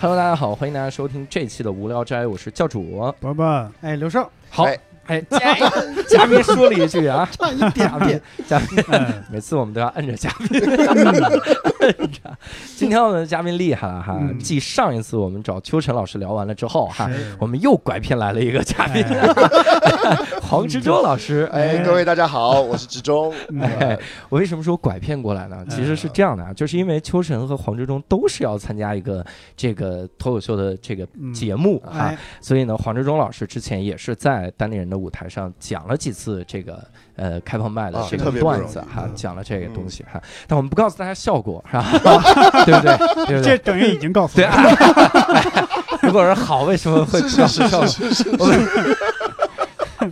Hello，大家好，欢迎大家收听这期的无聊斋，我是教主。伯伯，哎，刘少，好，哎。哎，嘉 嘉宾说了一句啊，差一点点，嘉宾，嗯每次我们都要摁着嘉宾。今天我们的嘉宾厉害了哈，嗯。继上一次我们找秋晨老师聊完了之后哈，我们又拐骗来了一个嘉宾，黄执中老师。哎，各位大家好，我是志忠。哎，我为什么说拐骗过来呢？其实是这样的啊，就是因为秋晨和黄志忠都是要参加一个这个脱口秀的这个嗯。节目哈，哎，所以呢，黄志忠老师之前也是在单立人的舞台上讲了几次这个呃开放麦的啊这个段子哈，嗯讲了这个东西哈，但我们不告诉大家效果是吧？对不对？对不这？等于已经告诉对啊，如果是好，为什么会不告诉效果？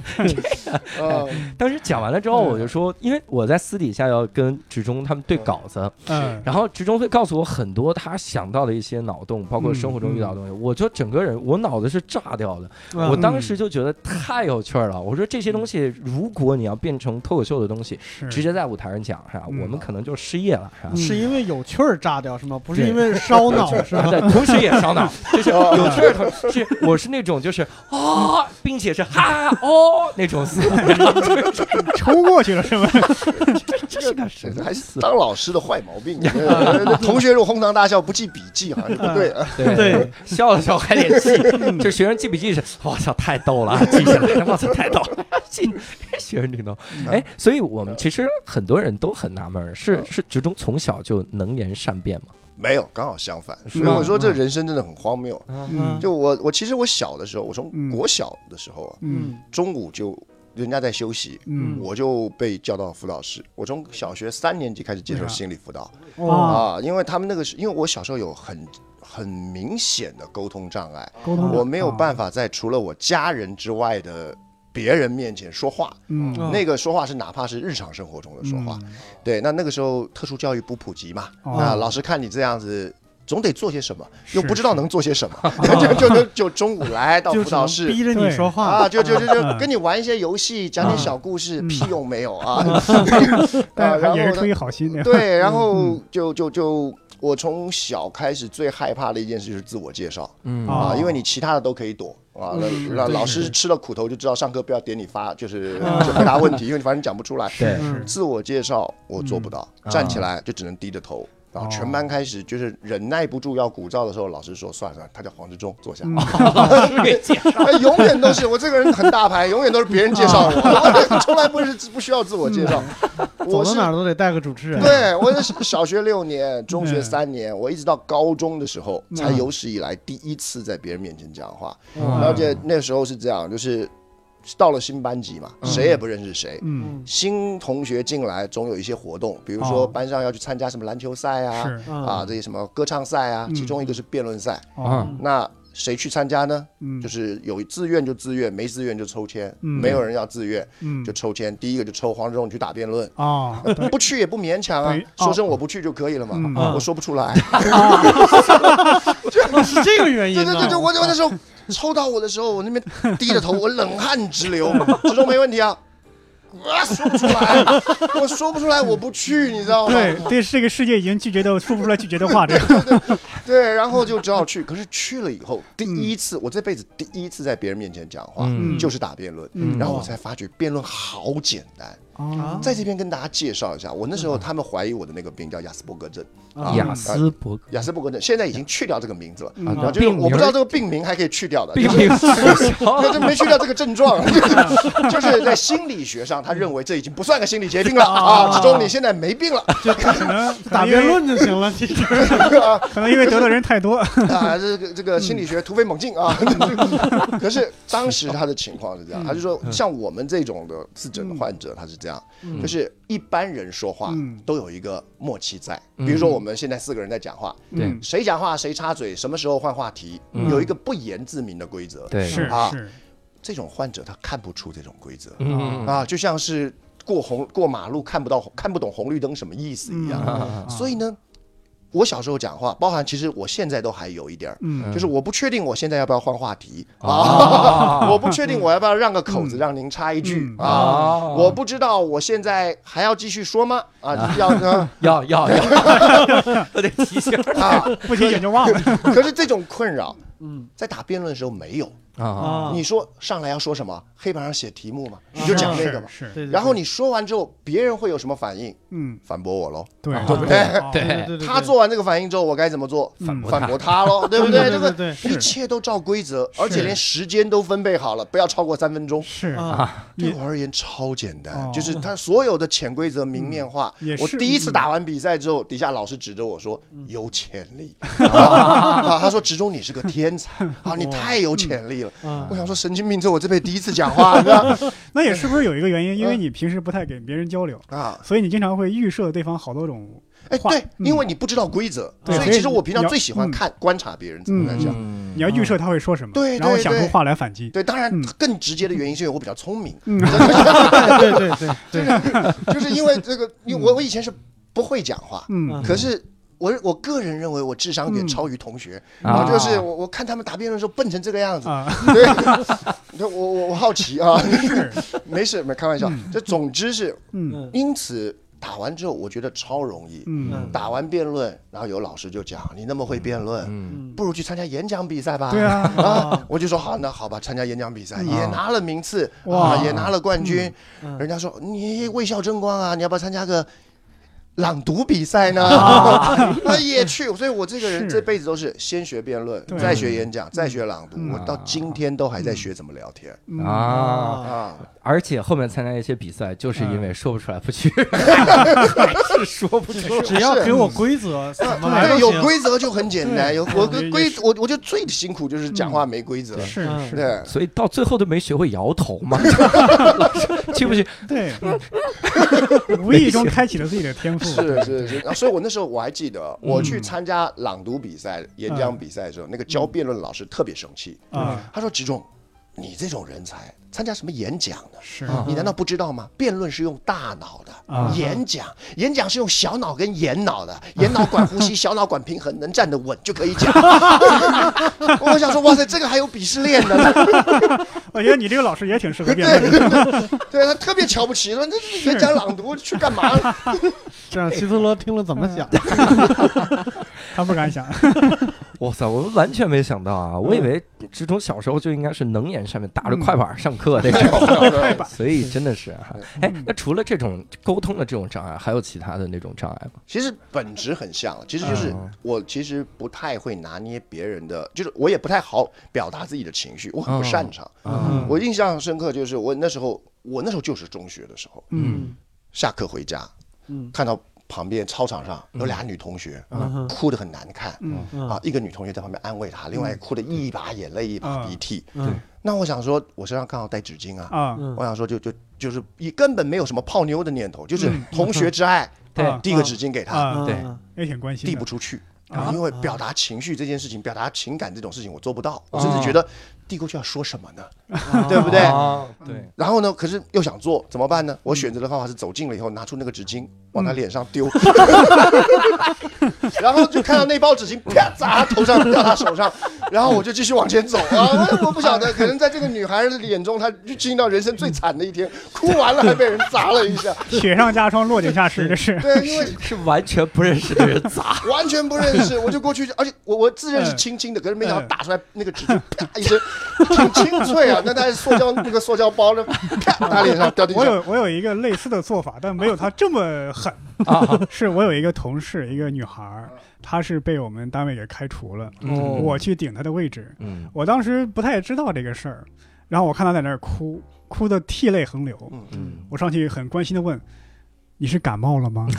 呃，当时讲完了之后，我就说，因为我在私底下要跟职中他们对稿子，嗯，然后职中会告诉我很多他想到的一些脑洞，包括生活中遇到的东西，我就整个人我脑子是炸掉的。嗯我当时就觉得太有趣儿了。我说这些东西，如果你要变成脱口秀的东西，直接在舞台上讲，是吧？嗯我们可能就失业了，是吧？是因为有趣儿炸掉是吗？不是对因为烧脑是吧？对，同时也烧脑，就是有趣儿同是我是那种就是啊，并且是哈哦那种思维，然后就是抽过去了是吗？这是个什么还是？当老师的坏毛病。同学如果哄堂大笑不记笔记，好像是不对。啊对对，笑了笑还得记，就学生记笔记是，我操，太逗了，记下来，我操，太逗了，记学生挺逗。哎，所以我们其实很多人都很纳闷，是是直中从小就能言善辩吗？没有，刚好相反。所以我说这人生真的很荒谬。嗯。就我我其实我小的时候，我从嗯。国小的时候啊，嗯。中午就人家在休息。嗯。我就被叫到辅导室，我从小学三年级开始接受心理辅导。哦，啊，因为他们那个是因为我小时候有很很明显的沟通障碍，沟通。我没有办，法在除了我家人之外的别人面前说话。嗯。嗯那个说话是哪怕是日常生活中的说话，对。那那个时候特殊教育不普及嘛，哦。那老师看你这样子。总得做些什么，又不知道能做些什么，就就就就中午来到 辅导室逼着你说话。啊，就就就就嗯。跟你玩一些游戏，讲点小故事，嗯。屁用没有啊！但啊然后呢？是也是出于好心的，对，然后嗯。就就就我从小开始最害怕的一件事就是自我介绍。嗯。哦。啊，因为你其他的都可以躲啊，那嗯那老师吃了苦头就知道上课不要点你发，就是回答问题，因为你反正讲不出来。对。嗯自我介绍我做不到，嗯。站起来就只能低着头。然后全班开始就是忍耐不住要鼓噪的时候，老师说算了算了，他叫黄志忠，坐下。嗯老师给介绍，哎，永远都是我这个人很大牌，永远都是别人介绍我，我从来不是不需要自我介绍。走我是到哪儿都得带个主持人。对，我是小学六年，中学三年，我一直到高中的时候，才有史以来第一次在别人面前讲话。嗯而且那时候是这样，就是到了新班级嘛，嗯。谁也不认识谁。嗯。嗯新同学进来总有一些活动，比如说哦。班上要去参加什么篮球赛啊，是。啊这些什么歌唱赛啊，嗯。其中一个是辩论赛。啊。那谁去参加呢？嗯。就是有自愿就自愿，没自愿就抽签，嗯。没有人要自愿嗯。就抽签。第一个就抽黄志忠，你去打辩论，哦。不去也不勉强啊，说声我不去就可以了嘛我说不出来，哦，是这个原因。对对对对，我我那时候抽到我的时候，我那边低着头，我冷汗直流。志忠没问题啊，啊说不出来，我说不出来，我不去，你知道吗？对对，这个世界已经拒绝的说不出来拒绝的话，这个对，然后就只好去。可是去了以后，第一次我这辈子第一次在别人面前讲话，嗯就是打辩论。嗯然后我才发觉辩论好简单。啊在这边跟大家介绍一下，我那时候他们怀疑我的那个病叫雅斯伯格症，啊。雅斯伯格。雅斯伯格症现在已经去掉这个名字了。嗯。然后就是病我不知道这个病名还可以去掉的，病就是名 没去掉这个症状，就 是 就是在心理学上，他认为这已经不算个心理疾病了。啊。志忠，你现在没病了。就可能打辩论就行了，其实。可能因为得的人太多，啊，这个这个心理学突飞猛进啊。可是当时他的情况是这样，他就说像我们这种的自诊的患者，他是这样，就是一般人说话嗯。都有一个默契在，嗯。比如说我们现在四个人在讲话，对。嗯谁讲话谁插嘴，什么时候换话题，嗯。有一个不言自明的规则。对。是啊是。这种患者他看不出这种规则。嗯。啊，就像是过红过马路看不到看不懂红绿灯什么意思一样。啊所以呢，我小时候讲话，包含其实我现在都还有一点儿，嗯。就是我不确定我现在要不要换话题啊。啊，我不确定我要不要让个口子让您插一句嗯。啊，啊。我不知道我现在还要继续说吗？啊，要呢要要要，我 得提醒。啊，不提醒就忘了。可是这种困扰嗯。在打辩论的时候没有。啊啊，你说上来要说什么？黑板上写题目嘛，你就讲那个嘛。是，然后你说完之后，别人会有什么反应？嗯，反驳我喽。对对不对。哦对对对对，他做完这个反应之后，我该怎么做？反驳他喽，对不对？对？这个对对对。一切都照规则，而且连时间都分配好了，不要超过三分钟。是。啊，对我而言超简单哦，就是他所有的潜规则明面化嗯。也。是。我第一次打完比赛之后，底下老师指着我说有潜力。啊 啊，他说职中你是个天才。啊，你太有潜力了。啊我想说神经病，这我这辈子第一次讲话，你知道那也是不是有一个原因？嗯因为你平时不太给别人交流，啊？所以你经常会预设对方好多种。哎，对，嗯因为你不知道规则，所以其实我平常最喜欢嗯看观察别人怎么来讲。嗯你要预设他会说什么，对对然后想出话来反击。对，当然嗯更直接的原因是因为我比较聪明，嗯，对对对对，就是因为这个，因为我我以前是不会讲话，嗯可是我我个人认为我智商远嗯。超于同学，啊。然后就是我我看他们答辩论的时候笨成这个样子，啊，对，我我我好奇啊，没事，没开玩笑，这总之是，嗯。因此打完之后我觉得超容易，嗯，打完辩论，然后有老师就讲你那么会辩论，嗯。不如去参加演讲比赛吧，对啊，啊，我就说好，那好吧，参加演讲比赛嗯也拿了名次，哇。啊，也拿了冠军。嗯。人家说你为校争光啊，你要不要参加个朗读比赛呢？啊 那也去。所以我这个人这辈子都是先学辩论，再学演讲，再学朗读。嗯我到今天都还在学怎么聊天嗯啊，啊。而且后面参加一些比赛，就是因为说不出来不去，还是说不出。只要给我规则，有。规则就很简单。有我也的规我我觉得最辛苦就是讲话没规则。是嗯是，对，所以到最后都没学会摇头嘛，老师去不去？对，无意中开启了自己的天赋。是是是，啊所以我那时候我还记得，我去参加朗读比赛、演讲比赛的时候，那个教辩论的老师特别生气，啊，他说：“吉中，你这种人才参加什么演讲呢？是啊你难道不知道吗？辩论是用大脑的，啊演讲演讲是用小脑跟眼脑的，眼脑管呼吸，小脑管平衡，能站得稳就可以讲。”我想说，哇塞，这个还有鄙视链呢，我觉得你这个老师也挺适合辩论的。对 他特别瞧不起，说这这演讲朗读去干嘛？这让希特勒听了怎么想？他不敢想。哇塞，我完全没想到啊！我以为志忠小时候就应该是能言善辩，打着快板上课那 种，所以真的是哈。哎，那除了这种沟通的这种障碍，还有其他的那种障碍吗？其实本质很像，其实就是嗯我其实不太会拿捏别人的，就是我也不太好表达自己的情绪，我很不擅长。嗯我印象深刻就是我那时候，我那时候就是中学的时候，嗯下课回家，嗯看到旁边操场上有俩女同学，哭得很难看。嗯。嗯。啊，一个女同学在旁边安慰她，另外哭得一把眼泪一把鼻涕。嗯。那我想说，我身上刚好带纸巾啊，我想说就就就是一根本没有什么泡妞的念头，就是同学之爱，递个纸巾给她，啊，对。嗯。也挺关心。递不出去。啊。因为表达情绪这件事情，表达情感这种事情我做不到，我哦甚至觉得递过去要说什么呢？对不对？啊对，然后呢，可是又想做，怎么办呢？我选择的方法是走近了以后，拿出那个纸巾往他脸上丢，然后就看到那包纸巾啪砸头上，掉他手上，然后我就继续往前走 啊！我我不晓得，可能在这个女孩的眼中，她就经历到人生最惨的一天，哭完了还被人砸了一下，雪上加霜，落井下石，这是。对，因为是完全不认识的人砸。完全不认识，我就过去，而且我我自认是轻轻的，可是没想到打出来那个纸巾啪一声，挺 清脆啊，那但是塑胶那个塑胶包呢，啪打脸上掉地上。我有我有一个类似的做法，但没有他这么狠。啊 是我有一个同事，一个女孩儿，她是被我们单位给开除了，嗯。我去顶她的位置。嗯。我当时不太知道这个事儿，然后我看她在那儿哭，哭的涕泪横流。嗯。嗯，我上去很关心的问：“你是感冒了吗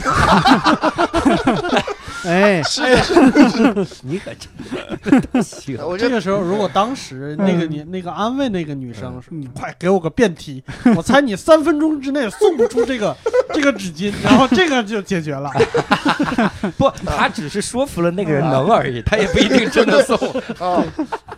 哎，是的是 你可真的行，。我这个时候如果当时那个你那个安慰那个女生说：“嗯你快给我个辩题，我猜你三分钟之内送不出这个这个纸巾，然后这个就解决了。不，他只是说服了那个人能而已，他也不一定真的送。啊，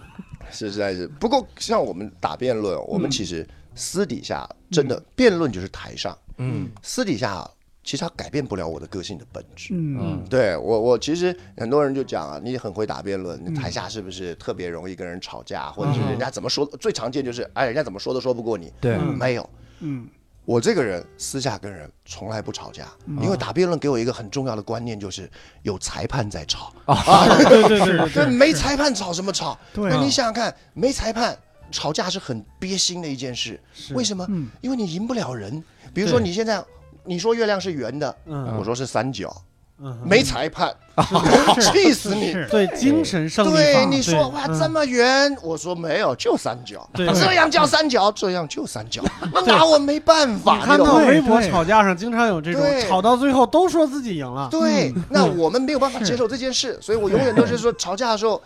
是实在是。不过像我们打辩论，我们其实私底下真的辩论就是台上，嗯私底下其实它改变不了我的个性的本质。嗯对我，我其实很多人就讲啊，你很会打辩论，你嗯台下是不是特别容易跟人吵架，或者是嗯人家怎么说？最常见就是，哎，人家怎么说都说不过你。对嗯没有，嗯我这个人私下跟人从来不吵架，嗯因为打辩论给我一个很重要的观念，就是有裁判在吵。啊对对对对，没裁判吵什么吵？对那你想想看，没裁判吵架是很憋心的一件事。为什么？嗯因为你赢不了人。比如说你现在你说月亮是圆的，嗯。我说是三角，嗯，没裁判，气死你！对精神胜利对法，你说哇这么圆，我说没有，就三角，对。这样叫三角，这样就三角，那拿我没办法，你看懂吗？到微博对吵架上经常有这种对。吵到最后都说自己赢了，对，嗯。那我们没有办法接受这件事，所以我永远都是说吵架的时候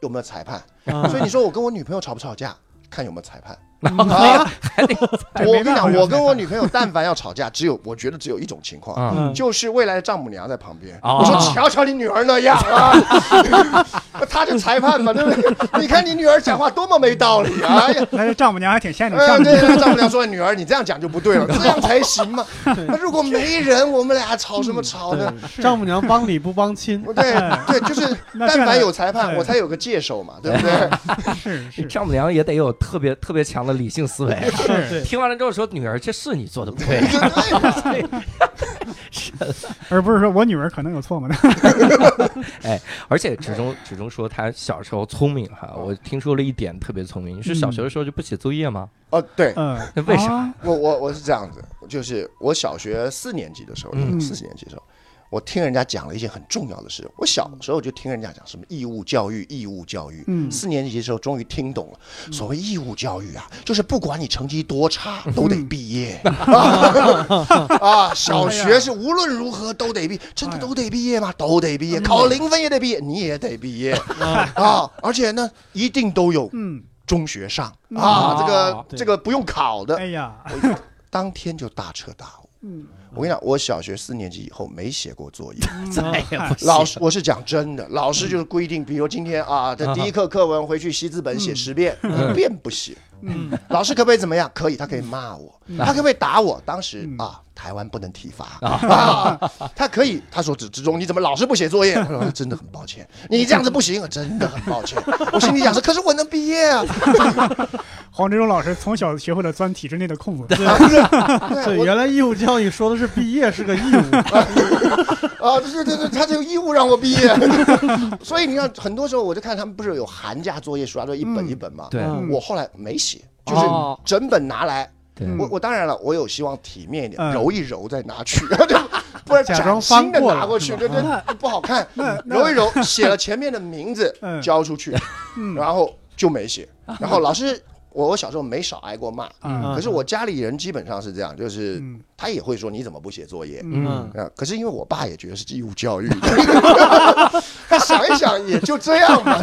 有没有裁判。嗯。所以你说我跟我女朋友吵不吵架，看有没有裁判。嗯啊，这 我跟你讲，我跟我女朋友但凡要吵架，只有我觉得只有一种情况，就是未来的丈母娘在旁边。哦我说瞧瞧你女儿那样啊，他就裁判嘛，对不对？你看你女儿讲话多么没道理，哎呀。那这丈母娘还挺仙女呃，像对，丈母娘说：“女儿，你这样讲就不对了，这样才行嘛。那如果没人，我们俩吵什么吵呢？丈母娘帮理不帮亲，对对，就是但凡有裁判，我才有个界手嘛，对不对？是是丈母娘也得有特别特别强的理性思维。是，听完了之后说：“女儿，这是你做的不对。而不是说我女儿可能有错嘛？”而且始终始终说他小时候聪明哈，我听说了一点特别聪明，是小学的时候就不写作业吗？哦，对，嗯，那为啥？啊？我我我是这样子，就是我小学四年级的时候，嗯。四年级的时候，我听人家讲了一件很重要的事。我小时候就听人家讲什么义务教育，义务教育。嗯四年级的时候终于听懂了，所谓义务教育啊，就是不管你成绩多差，都得毕业。啊，小学是无论如何都得毕，真的都得毕业吗？都得毕业，考零分也得毕业，你也得毕业啊！而且呢，一定都有嗯，中学上嗯啊，这个这个不用考的哎。呀，当天就大彻大悟。嗯，我跟你讲，我小学四年级以后没写过作业。再也不写老师，我是讲真的，老师就是规定，比如今天啊，这第一课课文回去习字本写十遍，一遍不写。嗯，老师可不可以怎么样？可以，他可以骂我，他可不可以打我？当时嗯啊，台湾不能体罚啊，他可以。他说：“之之中，你怎么老是不写作业？”他说：“真的很抱歉，你这样子不行，真的很抱歉。”我心里想是，可是我能毕业啊。黄志忠老师从小学会了钻体制内的空子，对，对，原来义务教育说的是毕业是个义务，啊，对对对，他这个义务让我毕业，所以你看，很多时候我就看他们不是有寒假作业书啊，都一本嗯一本嘛。对嗯我后来没写，就是哦整本拿来。我我当然了，我有希望体面一点，嗯。揉一揉再拿去，对不然假装崭新的拿过去，对对，不好看。揉一揉，写了前面的名字嗯。交出去，嗯。然后就没写。然后老师，我我小时候没少挨过骂，啊可是我家里人基本上是这样，就是嗯。他也会说你怎么不写作业。嗯。可是因为我爸也觉得是义务教育，他想一想也就这样嘛，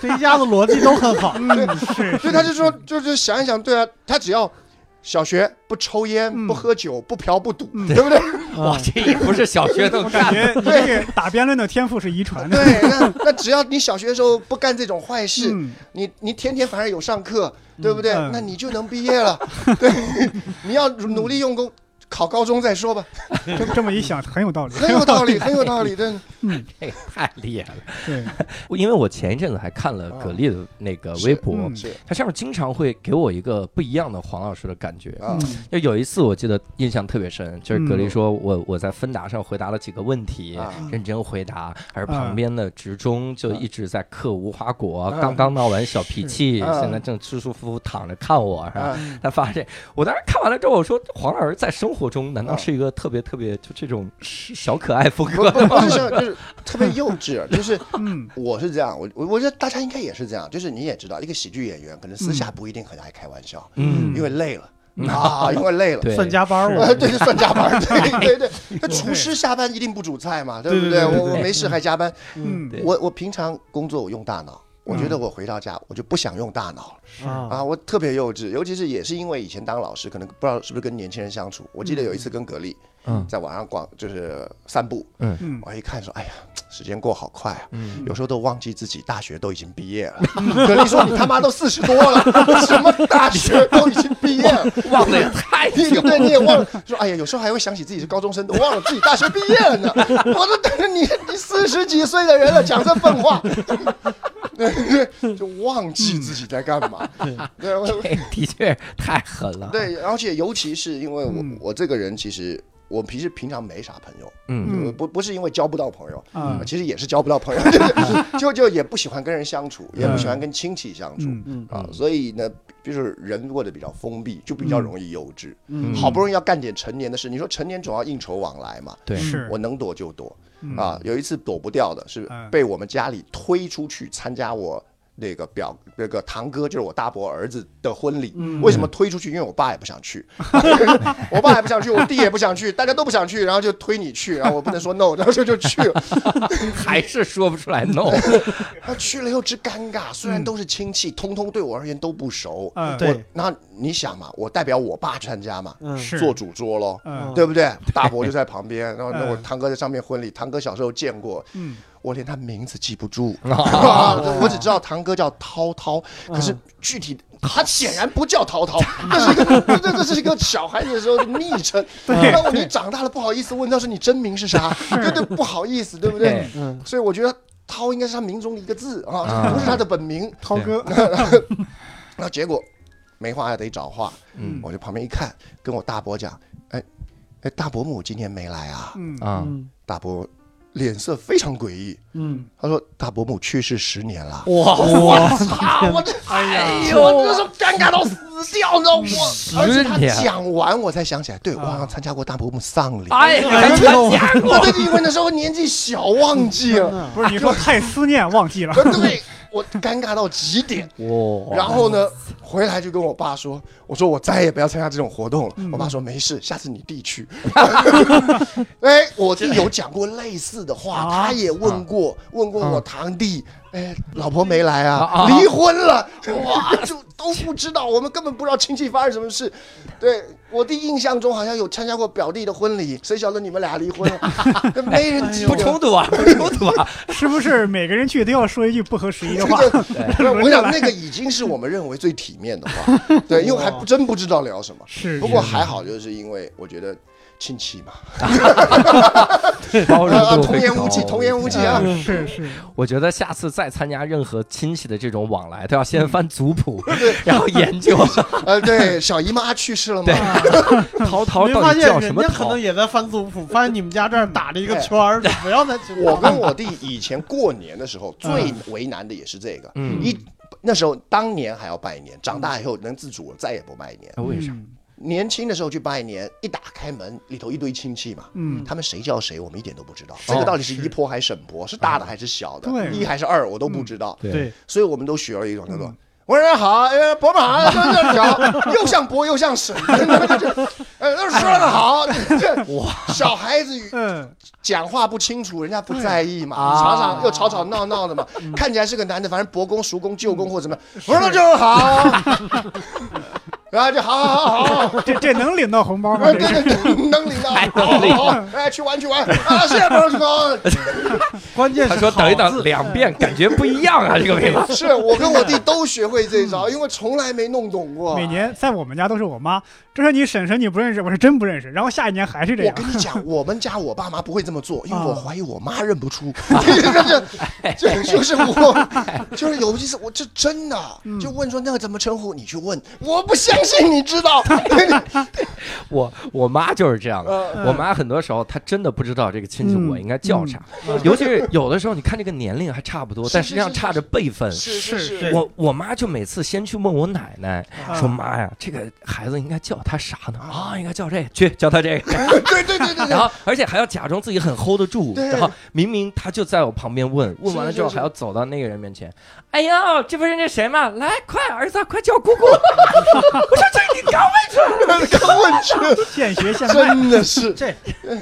这一家子逻辑都很好，嗯是，所以他就说，就是想一想，对啊，他只要小学不抽烟、嗯不喝酒、不嫖不赌，嗯对不对？哇，这也不是小学的。觉 你这个打辩论的天赋是遗传的，对，那那只要你小学的时候不干这种坏事，嗯你你天天反而有上课，对不对？嗯那你就能毕业了。对，你要努力用功，考高中再说吧，这 这么一想很有道理，很有道理，很有道理，真的。这个 太厉害了。对，因为我前一阵子还看了葛丽的那个微博，嗯是。他上面经常会给我一个不一样的黄老师的感觉。啊，嗯就有一次我记得印象特别深，就是葛丽嗯。说我我在芬达上回答了几个问题，啊。认真回答，而嗯旁边的职中就一直在嗑无花果，啊。刚刚闹完小脾气，现在正舒舒服服躺着看我，是吧？啊。他发现，我当时看完了之后，我说黄老师在生活中难道啊是一个特别特别就这种小可爱风格？不不是像就是 特别幼稚，就是嗯。我是这样，我我我觉得大家应该也是这样，就是你也知道，一个喜剧演员可能私下不一定很爱开玩笑，嗯。因为累了。啊，因为累了。算加班儿呃，我，对，算加班儿，对对对。那厨师下班一定不煮菜嘛，对不对？我我没事还加班。嗯。对。我我平常工作我用大脑，我觉得我回到家我就不想用大脑了啊啊，我特别幼稚，尤其是也是因为以前当老师，可能不知道是不是跟年轻人相处。我记得有一次跟格力嗯在网上逛，就是散步，嗯我一看说，哎呀，时间过好快啊。嗯，有时候都忘记自己大学都已经毕业了。可你说你他妈都四十多了，什么大学都已经毕业了，忘的也太对，你也忘了说，哎呀，有时候还会想起自己是高中生，都忘了自己大学毕业了呢。我都等着你，你四十几岁的人了，讲这笨话，对，就忘记自己在干嘛。对，的确太狠了。，对，而且尤其是因为我嗯我这个人其实。我平时平常没啥朋友，嗯。呃不不是因为交不到朋友，啊其实也是交不到朋友，就就就也不喜欢跟人相处，也不喜欢跟亲戚相处嗯。嗯。啊，所以呢，就是人过得比较封闭，就比较容易幼稚。嗯。好不容易要干点成年的事，你说成年总要应酬往来嘛，对，是。我能躲就躲。嗯。啊。有一次躲不掉的是嗯。被我们家里推出去参加我那个表那个堂哥，就是我大伯儿子的婚礼。嗯为什么推出去？因为我爸也不想去，我爸也不想去，我弟也不想去，大家都不想去，然后就推你去，然后我不能说 no，然后就就去了。还是说不出来 no。他去了又之尴尬，虽然都是亲戚，通通对我而言都不熟。嗯对我那你想嘛，我代表我爸参加嘛，做主桌喽。嗯对不对？大伯就在旁边，然后那我嗯堂哥在上面婚礼，堂哥小时候见过，嗯我连他名字记不住，哦。我只知道堂哥叫涛涛，可是具体他显然不叫涛涛，嗯 这是一个这这这是一个小孩子的时候的昵称。那我你长大了不好意思问，那是你真名是啥？对对，不好意思，对不对？所以我觉得涛应该是他名中的一个字啊，啊不是他的本名。涛哥，那结果没话得找话，嗯。我就旁边一看，跟我大伯讲，哎哎，大伯母今天没来啊？嗯。啊，嗯。大伯脸色非常诡异，嗯，他说大伯母去世十年了。哇我操！我这哎呀哎呦，我这是尴尬到死掉，你知道吗？我而且他十年。讲完我才想起来，对我好像参加过大伯母丧礼。哎呀，还参加过。我对因为那时候年纪小忘记了，嗯不是你说太思念忘记了，对我尴尬到极点。哇，然后呢，回来就跟我爸说，我说我再也不要参加这种活动了。嗯。我爸说没事，下次你弟去。哎，我弟有讲过类似的话，啊。他也问过，问过我堂弟，哎，老婆没来啊啊，啊离婚了，哇，就都不知道，我们根本不知道亲戚发生什么事。对我弟印象中好像有参加过表弟的婚礼，谁晓得你们俩离婚了？没人记不得。冲突啊，不冲突啊，是不是每个人去都要说一句不合时宜的话？这个，我想那个已经是我们认为最体面的话，对，因为还不真不知道聊什么。是，不过还好，就是因为我觉得亲戚嘛，包容童言无忌，童言无忌啊。嗯是是，我觉得下次再参加任何亲戚的这种往来，都要先翻族谱，然后研究 呃，对，小姨妈去世了嘛，淘淘没发到底叫什么人家可能。也在翻族谱，发现你们家这儿打了一个圈儿，不要再。我跟我弟以前过年的时候最为难的也是这个，嗯一那时候当年还要拜年，长大以后能自主了，再也不拜年。为啥？嗯？年轻的时候去拜年，一打开门里头一堆亲戚嘛，嗯，他们谁叫谁，我们一点都不知道。这个到底是姨婆还是婶婆，是大的还是小的，对。一还是二，我都不知道。对，所以我们都学了一种叫做。我说好，呃，伯母好，这这讲，又像伯又像婶，呃，说的好，这 哇，小孩子讲话不清楚，人家不在意嘛，啊。常常又吵吵闹闹的嘛，看起来是个男的，反正伯公、叔公、舅公或者怎么样，我说那就好，然后就好好好好，这这能领到红包吗？这是 对对，能领到，还能好领好好，哎，去玩去玩啊，谢谢伯叔公。关键是他说等一等，两遍感觉不一样啊，这个味道。是我跟我弟都学会这招，因为从来没弄懂过。每年在我们家都是我妈，这是你婶婶你不认识，我是真不认识。然后下一年还是这样我，跟你讲，我们家我爸妈不会这么做，因为啊我怀疑我妈认不出。这这就是我，就是有一次我这真的就问说那个怎么称呼，你去问，我不相信你知道。我我妈就是这样的，呃我妈很多时候她真的不知道这个亲戚嗯我应该叫啥，尤其是有的时候你看这个年龄还差不多，但实际上差着辈分。是是是我我妈就每次先去问我奶奶，啊说妈呀，这个孩子应该叫他啥呢？啊，应该叫这个，去叫他这个。对对对对然。后而且还要假装自己很 hold 得住，然后明明他就在我旁边问，问完了之后还要走到那个人面前，哎呦，这不是那谁吗？来，快儿子，快叫姑姑！我说这你刚问出来了，刚问去，现学现卖。真的是。这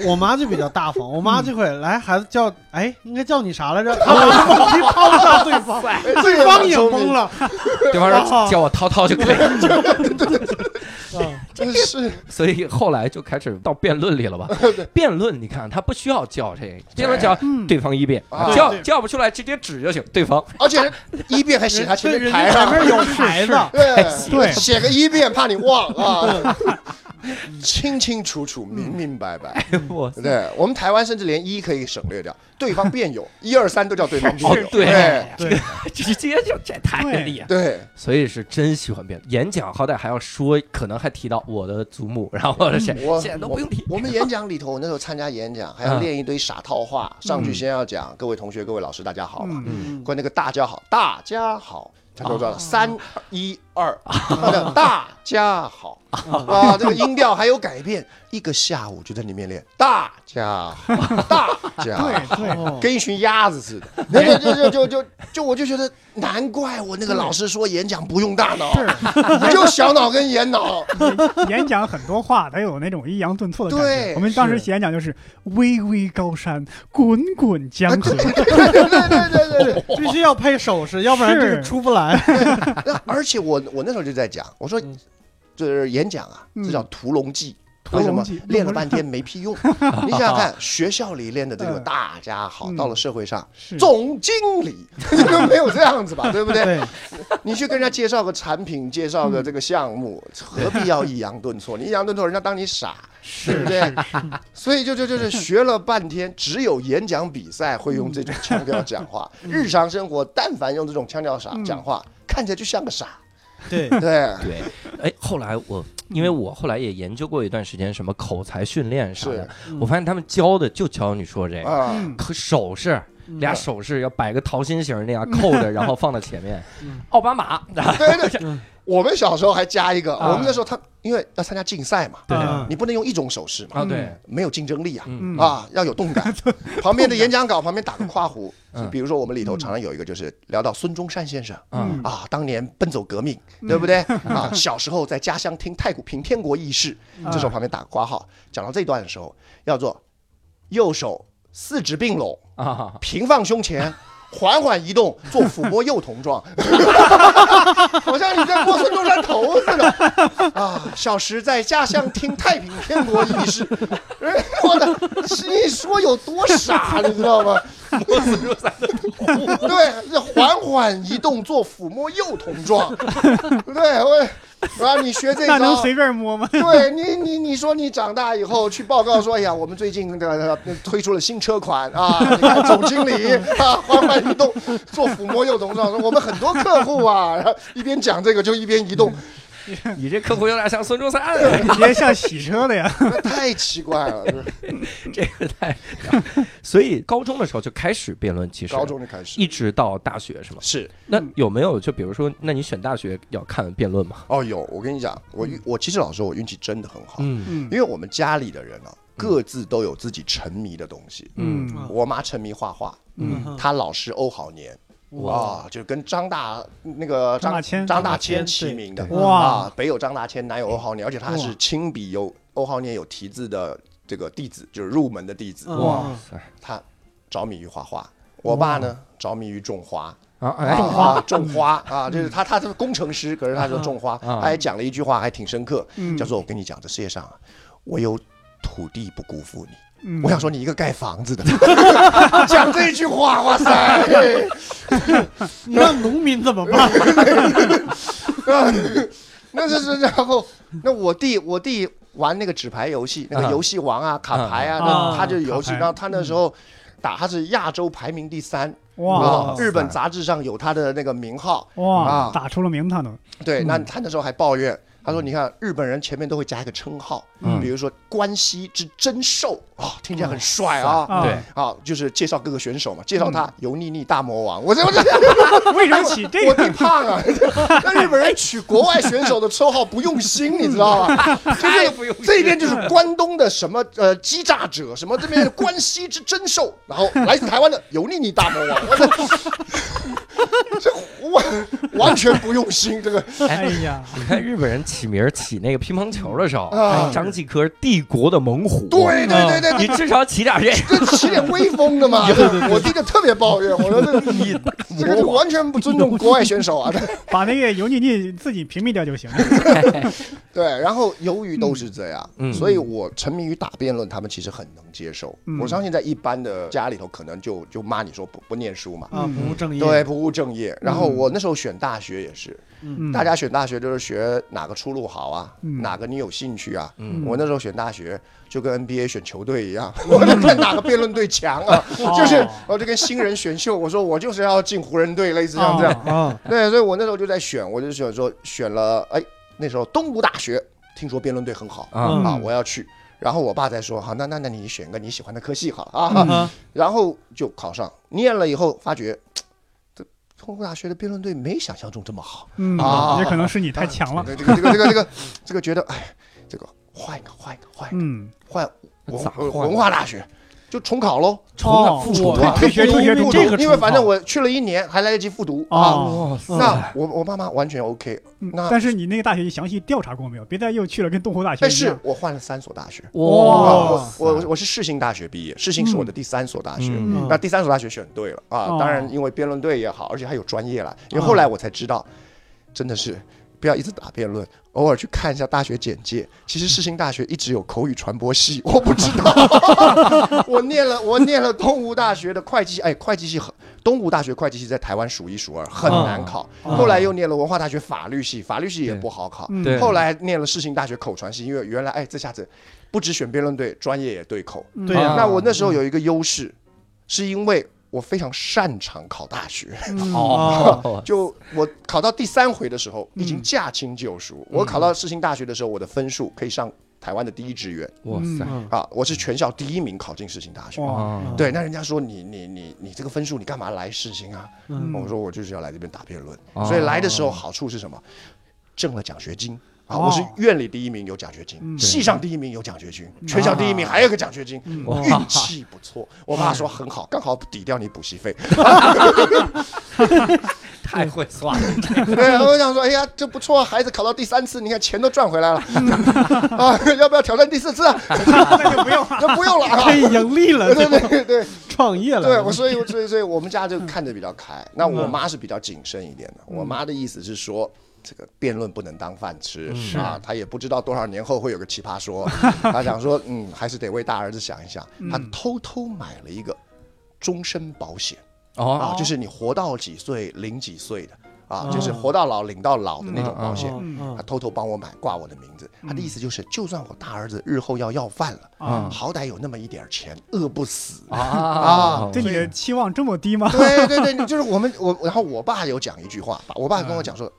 我妈就比较大方，我妈这会来孩子叫，哎，应该叫你啥来着？她把问题抛向对方，对方也懵了。对方说叫我涛涛就可以。嗯真是。所以后来就开始到辩论里了吧？辩论，你看他不需要叫这个，辩论叫嗯，对方一辩，啊。叫叫不出来直接指就行，对方。而且一辩还写他前面牌上，前面有牌子，对对。写个一辩怕你忘啊，清清楚楚、明明白白。我对我们台湾甚至连一可以省略掉，对方辩友，一二三都叫对方辩友。哦对对。对，直接就这太厉害，对，所以是真喜欢辩演讲，好歹还要说，可能还提到我的祖母，然后我现在都不用提。我们演讲里头，我那时候参加演讲，还要嗯。练一堆傻套话，上去先要讲各位同学、各位老师，大家好。嘛。嗯。嗯关那个大家好，大家好，他就说三一二，那个大家好 啊，这个音调还有改变，一个下午就在里面练，大家好，大家好。对对，哦跟一群鸭子似的，那就就就就就就我就觉得难怪我那个老师说演讲不用大脑，就小脑跟眼脑。演讲很多话，它有那种抑扬顿挫的感对觉。我们当时写演讲就是巍巍高山，滚滚江河。对对对对对。必须要配手势，要不然这个出不来。而且我我那时候就在讲，我说就是演讲啊，嗯这叫屠龙记。屠为什么龙记练了半天没屁用？你想想看，学校里练的这个嗯大家好，嗯到了社会上，总经理就 没有这样子吧，对不对？你去跟人家介绍个产品，介绍个这个项目，何必要抑扬顿挫？你抑扬顿挫，人家当你傻，对不对？所以就就就是学了半天，只有演讲比赛会用这种腔调讲话，日常生活但凡用这种腔调傻嗯讲话，看起来就像个傻。对，对，对，哎，后来我因为我后来也研究过一段时间什么口才训练啥的，我发现他们教的就教你说这个，可手势。俩手势要摆个桃心形那样扣着，然后放到前面。嗯。奥巴马，对 对。对，我们小时候还加一个，啊。我们那时候他因为要参加竞赛嘛，你不能用一种手势嘛，啊，对，没有竞争力啊。啊，要有动感。旁边的演讲稿旁边打个括弧嗯，比如说我们里头常常有一个就是聊到孙中山先生嗯。啊，当年奔走革命，对不对？啊，小时候在家乡听太古平天国义士，嗯。这时候旁边打个括号，讲到这段的时候，要做右手四指并拢，啊，平放胸前。缓缓移动，做抚摸幼童状，好像你在摸孙中山头似的啊！小时在家乡听太平天国义士，哎我的，你说有多傻，你知道吗？摸孙中山的头，对，缓缓移动做抚摸幼童状，对，我 啊，你学这招。那能随便摸吗？对你，你你说你长大以后去报告说，哎呀，我们最近那个推出了新车款啊，你看总经理啊，缓缓移动做抚摸又怎么，说我们很多客户啊，然后一边讲这个就一边移动，你这客户有点像孙中山，别像洗车的呀。太奇怪了。这个太，所以高中的时候就开始辩论，其实高中就开始一直到大学是吗？是那有没有就比如说，那你选大学要看辩论吗？哦，有我跟你讲，我运我其实老实说，我运气真的很好，嗯嗯因为我们家里的人啊，各自都有自己沉迷的东西。嗯嗯我妈沉迷画画，嗯她老师欧好年。哇。哇，就跟张大那个张大千张大千齐名的。哇。啊，北有张大千，南有欧浩年，而且他还是亲笔有欧浩年有题字的这个弟子，就是入门的弟子。嗯。哇。塞。他着迷于画画，我爸呢着迷于种花。啊哎。啊啊，种花啊，就是他，他是工程师，可是他说种花，啊他还讲了一句话，还挺深刻，嗯。叫做“我跟你讲，这世界上啊，我有土地不辜负你。”嗯。我想说，你一个盖房子的，讲这句话，哇塞！你让农民怎么办？那就是然后，那我弟我弟玩那个纸牌游戏，那个啊。游戏王啊、卡牌啊，啊。那他就游戏，然后他那时候打他是亚洲排名第三。哇。啊，日本杂志上有他的那个名号。哇啊，打出了名堂都。对，嗯。那他那时候还抱怨，他说：“你看日本人前面都会加一个称号，嗯比如说关西之真兽啊，听起来很帅啊。啊对，啊，就是介绍各个选手嘛，介绍他油腻腻大魔王。我这我这 为什么起这我个？弟胖啊，那日本人取国外选手的称号不用心，你知道吗？就是这边就是关东的什么呃欺诈者，什么这边的关西之真兽，然后来自台湾的油腻腻大魔王。我这这完完全不用心，这个哎呀，你看日本人起名起那个乒乓球的时候，张继科帝国的猛虎，对对对对对，你至少起点这这起点威风的嘛。我弟就特别抱怨，我说这你这个就完全不尊重国外选手啊。把那个油腻腻自己屏蔽掉就行了。对，然后由于都是这样，嗯所以我沉迷于打辩论，他们其实很能接受。嗯我相信在一般的家里头，可能就就骂你说不不念书嘛。啊，不务正业。对，不务正业。然后我那时候选大学也是，嗯大家选大学就是学哪个出路好啊，嗯哪个你有兴趣啊。嗯我那时候选大学就跟 NBA 选球队一样，我就看哪个辩论队强啊，哦就是我就跟新人选秀，我说我就是要进湖人队，类似像这样。啊，对，所以我那时候就在选，我就选说选了，哎，那时候东吴大学，听说辩论队很好啊我要去。然后我爸在说，好，那那那你选个你喜欢的科系好啊然后就考上，念了以后发觉，这东吴大学的辩论队没想象中这么好。嗯啊，也可能是你太强了。对这个这个这个这个这个觉得，哎，这个换一个换一个换一个嗯，换文化文化大学，就重考喽。重考哦复读啊，退退学退学复中读因为反正我去了一年，还来得及复读啊。哦，哇塞那我我爸妈完全 OK，嗯那但是你那个大学你详细调查过没有？别再又去了跟东湖大学但是。我换了三所大学。哇我我我是世新大学毕业，世新是我的第三所大学。嗯那第三所大学选对了啊，哦当然因为辩论队也好，而且还有专业了。因为后来我才知道，真的是不要一直打辩论，偶尔去看一下大学简介。其实世新大学一直有口语传播系，我不知道。我念了我念了东吴大学的会计系，哎，会计系很东吴大学会计系在台湾数一数二，很难考。哦后来又念了文化大学法律系，法律系也不好考。后来念了世新大学口传系，因为原来哎这下子不只选辩论队，专业也对口。对呀，那我那时候有一个优势，是因为我非常擅长考大学。嗯。哦，就我考到第三回的时候，已经嗯驾轻就熟。我考到世新大学的时候，我的分数可以上台湾的第一志愿。哇塞，嗯。啊，我是全校第一名考进世新大学。对，那人家说你你你你这个分数，你干嘛来世新啊？嗯。我说我就是要来这边打辩论，哦。所以来的时候好处是什么？挣了奖学金啊！哦我是院里第一名有奖学金，嗯系上第一名有奖学金，全校第一名还有个奖学金，运气不错。我爸说很好，刚好抵掉你补习费。太会算了，对，我想说，哎呀，这不错，孩子考到第三次，你看钱都赚回来了 啊！要不要挑战第四次啊？那就不用了。那不用了啊可！以盈利了，对对对对。创业了。对，我所以所以所以我们家就看得比较开。那我妈是比较谨慎一点的。我妈的意思是说，这个辩论不能当饭吃啊。他也不知道多少年后会有个奇葩说，他想说，嗯，还是得为大儿子想一想。他偷偷买了一个终身保险。哦。啊，就是你活到几岁领几岁的。啊，就是活到老领到老的那种保险。嗯他偷偷帮我买，挂我的名字。他的意思就是，就算我大儿子日后要要饭了，啊，好歹有那么一点钱，饿不死。啊。对你的期望这么低吗？对对对，就是我们我，然后我爸有讲一句话，我爸跟我讲说，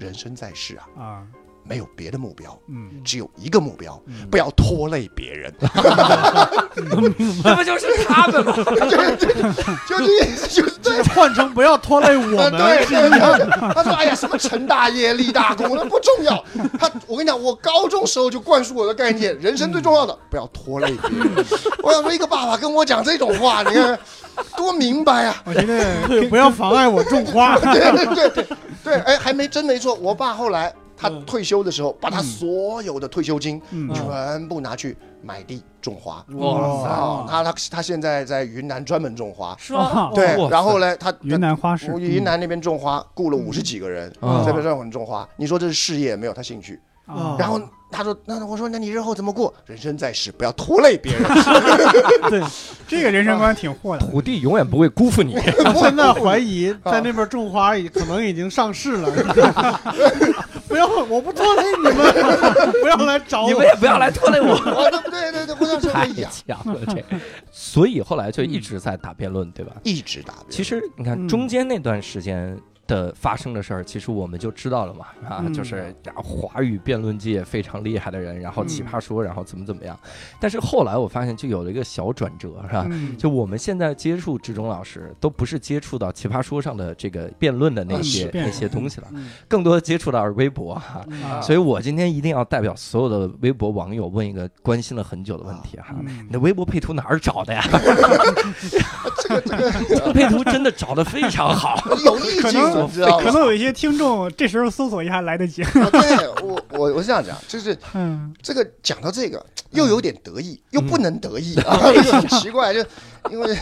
人生在世啊，没有别的目标，嗯，只有一个目标，不要拖累别人。这不就是他们吗？就是意思就是对。换成不要拖累我呃们，对对对，他说：“哎呀，什么成大业立大功，那不重要。他，我跟你讲，我高中时候就灌输我的概念，人生最重要的不要拖累别人。我想说，一个爸爸跟我讲这种话，你看多明白啊！我觉得对，不要妨碍我种花。对对对对对，哎，还没真没错。我爸后来他嗯退休的时候，把他所有的退休金嗯全部拿去买地种花。哇他他他现在在云南专门种花。是吗？对然后呢，他云南花市，云南那边种花，雇了五十几个人，在这边专门种花。你说这是事业没有他兴趣？啊然后他说，那我说，那你日后怎么过？人生在世，不要拖累别人。对，这个人生观挺豁的。土地永远不会辜负你。我现在怀疑在那边种花已可能已经上市了。不要，我不拖累你们，不要来找我你们。也不要来拖累我。我对对对对，太呀，强了，这，所以后来就一直在打辩论，对吧？一直打。其实你看嗯中间那段时间的发生的事儿，其实我们就知道了嘛，啊，嗯就是华语辩论界非常厉害的人，然后奇嗯葩说，然后怎么怎么样。但是后来我发现就有了一个小转折，是吧？嗯，就我们现在接触志忠老师，都不是接触到奇葩说上的这个辩论的那嗯些、辩那些东西了，嗯更多的接触到是微博哈。啊所以我今天一定要代表所有的微博网友问一个关心了很久的问题哈。嗯你的微博配图哪儿找的呀？这个配图真的找的非常好。有意境，可能说知道？可能有一些听众这时候搜索一下还来得及。啊对我我我是这样讲，就是 嗯这个讲到这个又有点得意，又不能得意啊，就很奇怪，就因为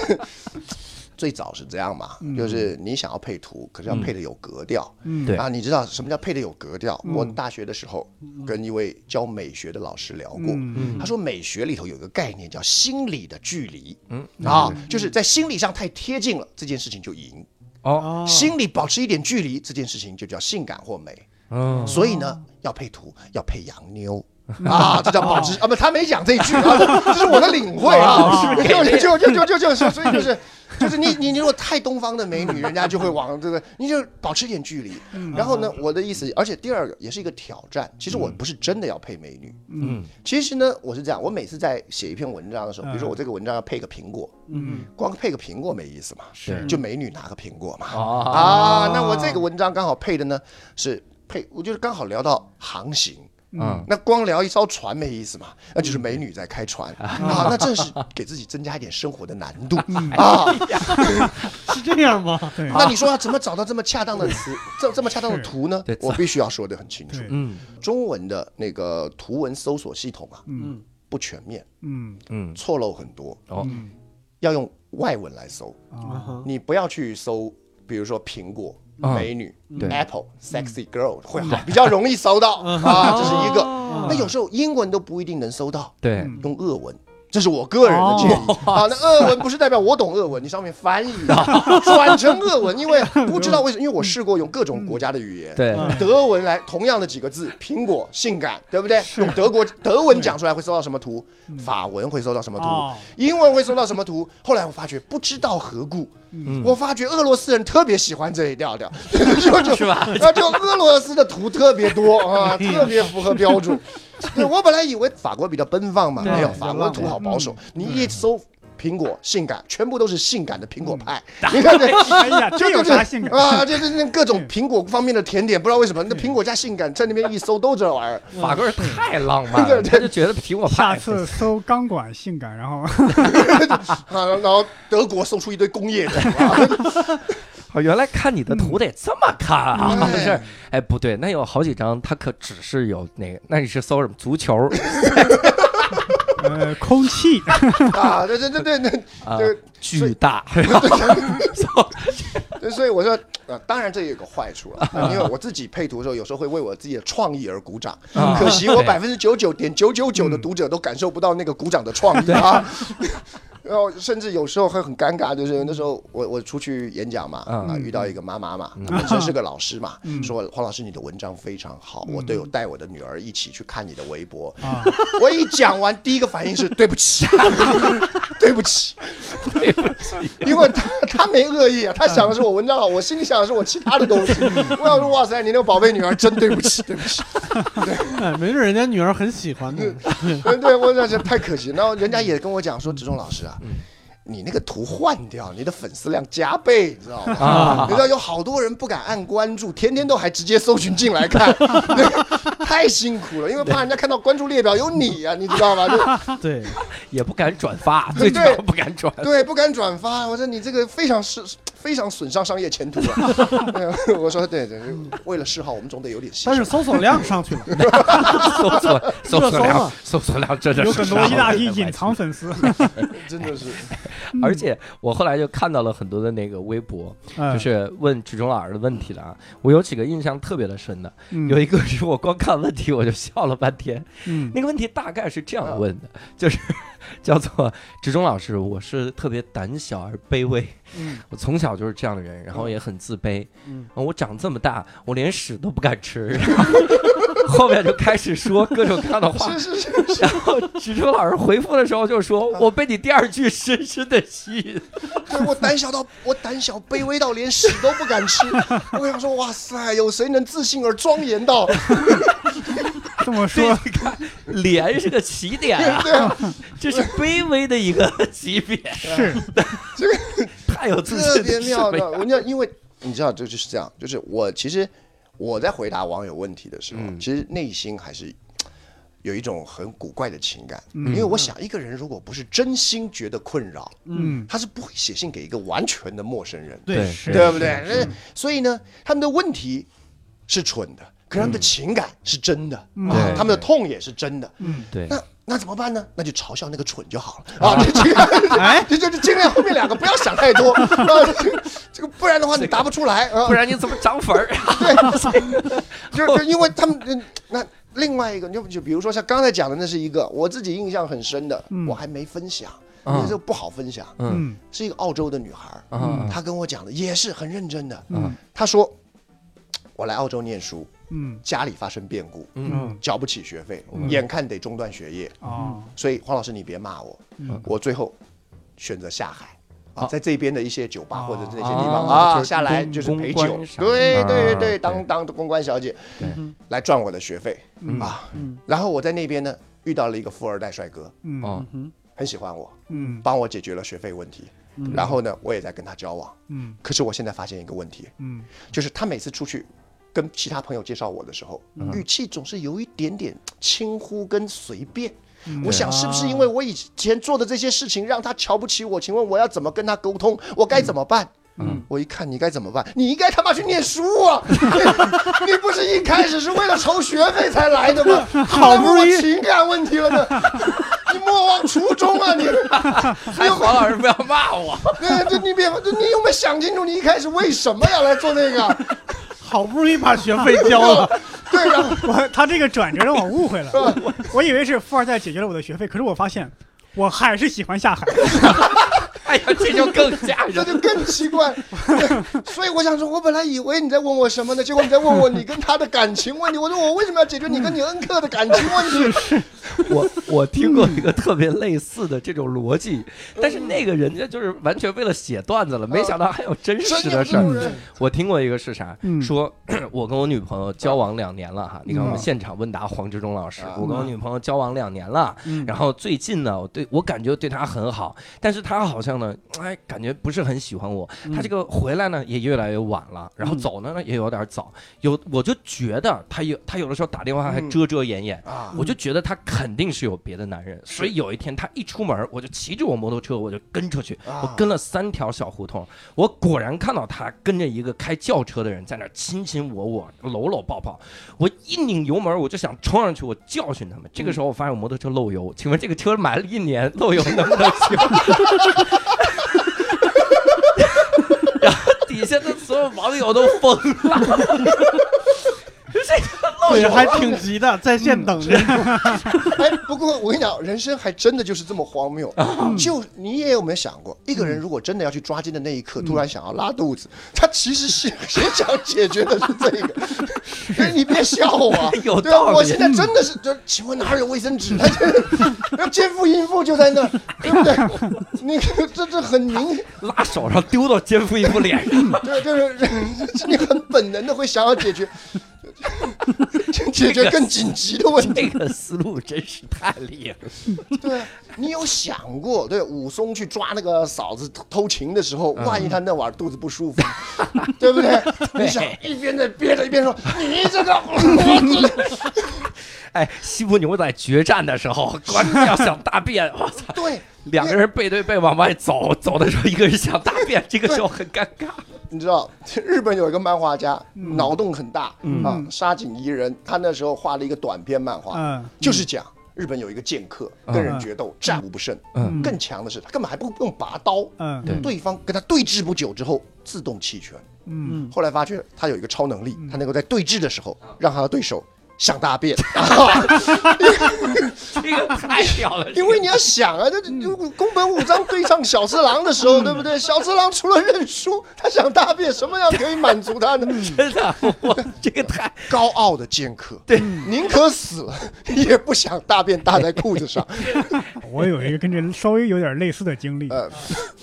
最早是这样嘛，嗯就是你想要配图，可是要配的有格调。嗯，对啊，你知道什么叫配的有格调？嗯我大学的时候跟一位教美学的老师聊过，嗯他说美学里头有一个概念叫心理的距离，嗯啊，就是在心理上太贴近了，这件事情就赢；哦，心里保持一点距离，这件事情就叫性感或美。嗯，所以呢，要配图，要配洋妞。啊，这叫保持啊！不，他没讲这一句啊，这是我的领会啊。就力就就就就就是，所以就是就是你你你如果太东方的美女，人家就会往这个，你就保持一点距离。然后呢，我的意思，而且第二个也是一个挑战。其实我不是真的要配美女，嗯其实呢，我是这样，我每次在写一篇文章的时候，比如说我这个文章要配个苹果，嗯光配个苹果没意思嘛，是就美女拿个苹果嘛。啊啊，那我这个文章刚好配的呢是配，我就是刚好聊到航行。嗯。那光聊一艘船没意思嘛，那就是美女在开船。啊，那正是给自己增加一点生活的难度。啊。是这样吗？那你说要怎么找到这么恰当的词，这这么恰当的图呢？我必须要说的很清楚，嗯。中文的那个图文搜索系统啊嗯。不全面，嗯。嗯。错漏很多，哦。嗯。要用外文来搜，啊。你不要去搜，比如说苹果、嗯美女、对。Apple、sexy girl 会好，比较容易搜到。啊，这是一个。哦那有时候英文都不一定能搜到，对。嗯用俄文。这是我个人的建议。啊。那俄文不是代表我懂俄文，你上面翻译啊 转成俄文，因为不知道为什么，因为我试过用各种国家的语言，对。德文来同样的几个字，苹果、性感，对不对？用德国德文讲出来会搜到什么图，法文会搜到什么图？哦，英文会搜到什么图。后来我发觉不知道何故，我发觉俄罗斯人特别喜欢这一调调，就 就是吧？啊，就俄罗斯的图特别多啊，特别符合标准。对我本来以为法国比较奔放嘛，没有，法国的图浪好保守。你一搜苹果性感，全部都是性感的苹果派，嗯你看这。哎呀，这有啥性感？啊，就是那各种苹果方面的甜点，不知道为什么那苹果加性感在那边一搜都这玩意儿。法国人太浪漫了，他就觉得苹果派下派次搜钢管性感，然后啊，然后德国搜出一堆工业的，啊哦，原来看你的图得这么看啊！嗯。不 是，哎，不对，那有好几张，它可只是有那个，那你是搜什么？足球？呃空气，啊，对对对对对啊对，巨大，对，所以我说，呃，当然这也有个坏处了，因为我自己配图的时候，有时候会为我自己的创意而鼓掌，啊。可惜我百分之九九点九九九的读者都感受不到那个鼓掌的创意啊。然后甚至有时候会很尴尬，就是那时候我我出去演讲嘛，嗯啊遇到一个妈妈嘛，她本身是个老师嘛，说黄老师你的文章非常好，我都有带我的女儿一起去看你的微博。啊，我一讲完，第一个反应是 对不起，对不起，对不起，因为他他没恶意啊，他想的是我文章好，我心里想的是我其他的东西。我想说，哇塞，你那个宝贝女儿真对不起，对不起。哎，没准人家女儿很喜欢的。对对，我这这太可惜。然后人家也跟我讲说，植中老师啊。你那个图换掉，你的粉丝量加倍，你知道吗？啊你知道有好多人不敢按关注，天天都还直接搜寻进来看，太辛苦了，因为怕人家看到关注列表有你呀、你知道吗？就对，也不敢转发，最主要不敢转。对，不敢转发。我说你这个非常是非常损伤商业前途啊。我说对对，为了嗜好，我们总得有点牺牲。但是搜索量上去了。搜索搜索量搜索量真的是有很多一大批隐藏粉丝，真的是，而且我后来就看到了很多的那个微博，嗯就是问曲中老师的问题的啊。我有几个印象特别的深的，嗯有一个是我光看问题我就笑了半天。嗯那个问题大概是这样问的，就是 叫做植中老师，我是特别胆小而卑微，嗯 我从小就是这样的人，然后也很自卑。嗯我长这么大，我连屎都不敢吃。然后后面就开始说各种各样的话，是是是，然后植中老师回复的时候就说：“我被你第二句深深的吸引。对我胆小到我胆小卑微到连屎都不敢吃。我想说，哇塞，有谁能自信而庄严到？这么说，你看，脸是个起点啊，对啊，这是卑微的一个级别，是 这个 太有自特信别妙的。我讲，因为你知道，这就是这样，就是我其实我在回答网友问题的时候，嗯其实内心还是。有一种很古怪的情感，嗯因为我想，一个人如果不是真心觉得困扰，嗯，他是不会写信给一个完全的陌生人，对是对不对？所以呢，他们的问题是蠢的，可是他们的情感是真的，嗯。啊对，他们的痛也是真的。嗯，对，那那怎么办呢？那就嘲笑那个蠢就好了。啊！这 这个，哎？就就就尽量后面两个不要想太多。啊，这个不然的话你答不出来啊。不。然你怎么涨粉儿？对就是因为他们嗯那另外一个就就比如说像刚才讲的那是一个我自己印象很深的，嗯。我还没分享，嗯。因为这个不好分享，嗯。嗯是一个澳洲的女孩儿，啊她跟我讲的也是很认真的，嗯。她说我来澳洲念书，嗯。家里发生变故，嗯。嗯交不起学费，嗯。眼看得中断学业，哦。所以黄老师你别骂我，嗯。我最后选择下海。在这边的一些酒吧哦。或者是那些地方哦。啊，下来就是陪酒。对啊对对，对当当公关小姐对。来赚我的学费嗯。啊。嗯。然后我在那边呢遇到了一个富二代帅哥，嗯。很喜欢我，嗯。帮我解决了学费问题。嗯。然后呢，我也在跟他交往。嗯。可是我现在发现一个问题，嗯。就是他每次出去跟其他朋友介绍我的时候，语气总是有一点点轻忽跟随便。嗯我想是不是因为我以前做的这些事情让他瞧不起我？请问我要怎么跟他沟通？我该怎么办？嗯我一看你该怎么办？你应该他妈去念书啊！你不是一开始是为了筹学费才来的吗？好不容易情感问题了呢？你莫忘初衷啊！你，还黄老师不要骂我。对，这你别，你有没有想清楚你一开始为什么要来做那个？好不容易把学费交了，对，然后我他这个转折让我误会了，我我以为是富二代解决了我的学费，可是我发现我还是喜欢下海。哎呀，这就更吓人。这就更奇怪。对所以我想说，我本来以为你在问我什么呢？结果你在问我你跟他的感情问题。我说我为什么要解决你跟你恩客的感情问题？我我听过一个特别类似的这种逻辑，但是那个人家就是完全为了写段子了，没想到还有真实的事儿。我听过一个是啥？嗯说 我跟我女朋友交往两年了哈，你看我们嗯现场问答黄志忠老师啊，我跟我女朋友交往两年了，嗯然后最近呢，我对我感觉对她很好，但是她好像呢，哎，感觉不是很喜欢我。他这个回来呢也越来越晚了，然后走呢也有点早，有我就觉得他有他有的时候打电话还遮遮掩掩，啊，我就觉得他肯定是有别的男人，所以有一天他一出门，我就骑着我摩托车我就跟出去，啊。我跟了三条小胡同，我果然看到他跟着一个开轿车的人在那儿亲亲我我，搂搂抱抱，我一拧油门我就想冲上去我教训他们。这个时候我发现我摩托车漏油，请问这个车买了一年漏油能不能修？然后底网友都疯了。还挺急的，在线等着。哎，不过我跟你讲，人生还真的就是这么荒谬。就你也有没有想过，一个人如果真的要去抓奸的那一刻，突然想要拉肚子，他其实是谁想解决的是这个？哎，你别笑我，有对啊，道理我现在真的是，就请问哪有卫生纸？他这奸夫淫妇就在那，对不对？你这这很明，拉手上丢到奸夫淫妇脸上，对，就是你很本能的会想要解决。解决更紧急的问题。这个思路真是太厉害了。对，你有想过，对武松去抓那个嫂子偷偷情的时候，万一他那晚肚子不舒服，对不对？你想一边在憋着，一边说你这个，哎，西部牛仔决战的时候，关键要想大便，我操！对，两个人背对背往外走，走的时候一个人想大便，这个时候很尴尬。你知道日本有一个漫画家，脑洞很大嗯。啊，沙井宜人，他那时候画了一个短篇漫画，嗯。就是讲日本有一个剑客跟人决斗，战无不胜。嗯。更强的是，他根本还不用拔刀，嗯。对。对方跟他对峙不久之后自动弃权。嗯。后来发觉他有一个超能力，他能够在对峙的时候嗯让他的对手想大便。这个太屌了，因为你要想啊，这这就宫本武藏对上小次郎的时候，对不对？小次郎除了认输，他想大便，什么样可以满足他呢？真的，我这个太高傲的剑客，对，宁可死了也不想大便搭在裤子上。我有一个跟这稍微有点类似的经历，呃，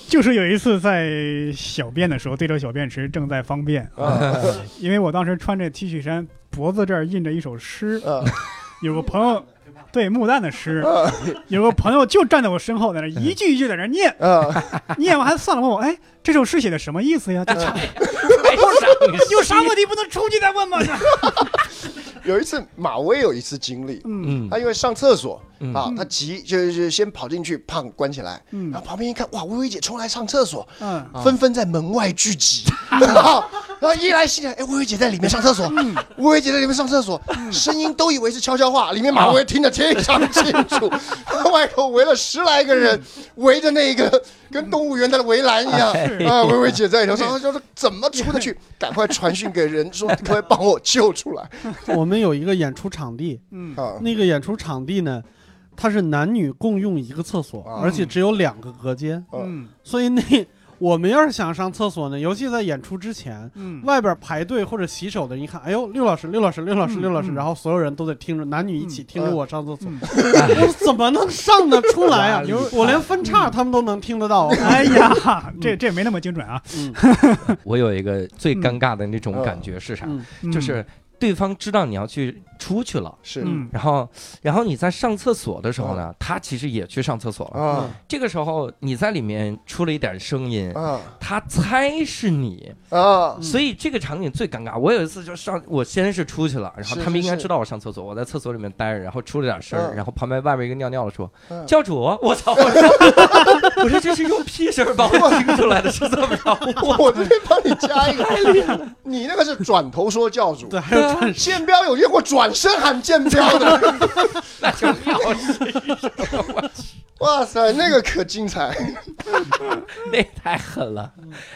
就是有一次在小便的时候对着小便池正在方便，啊因为我当时穿着 T 恤衫，脖子这儿印着一首诗，呃，有个朋友。对木旦的诗，有个朋友就站在我身后，在那一句一句在那念，呃，念完还算了问我，哎，这首诗写的什么意思呀？有啥问题不能出去再问吗？有一次马威有一次经历，嗯。嗯。他因为上厕所嗯啊，他急就是先跑进去，胖关起来，嗯。然后旁边一看，哇，薇薇姐冲来上厕所，嗯，纷纷在门外聚集，然 后然后一来信来，哎，薇薇姐在里面上厕所，薇薇姐在里面上厕所，声音都以为是悄悄话，里面马薇听得非常清楚，外头围了十来个人，围着那个跟动物园的围栏一样，啊，薇薇姐在里头上，他说怎么出得去？赶快传讯给人说，可不可以帮我救出来？我们有一个演出场地，嗯。啊，那个演出场地呢，它是男女共用一个厕所，啊。而且只有两个隔间，嗯。所以那 我们要是想上厕所呢，尤其在演出之前，嗯，外边排队或者洗手的人一看，哎呦，六老师，六老师，六老师，嗯六老师，嗯。然后所有人都在听着，男女一起听着我上厕所，嗯。我怎么能上得出来啊？我连分叉他们都能听得到。哎呀，这这没那么精准啊，嗯。我有一个最尴尬的那种感觉是啥？就是对方知道你要去出去了，是。嗯。然后然后你在上厕所的时候呢，他其实也去上厕所了。啊。这个时候你在里面出了一点声音，啊。他猜是你，啊！所以这个场景最尴尬。我有一次就上，我先是出去了，然后他们应该知道我上厕所，我在厕所里面待着，然后出了点声儿，嗯。然后旁边外面一个尿尿的说：“嗯教主，我操！”我 说 我说这是用屁声儿把我听出来的，是这么着？我 我这边帮你加一个，你那个是转头说教主，对，还有转建标有见过转身喊剑标的，那就尿是哇塞，那个可精彩。那太狠了。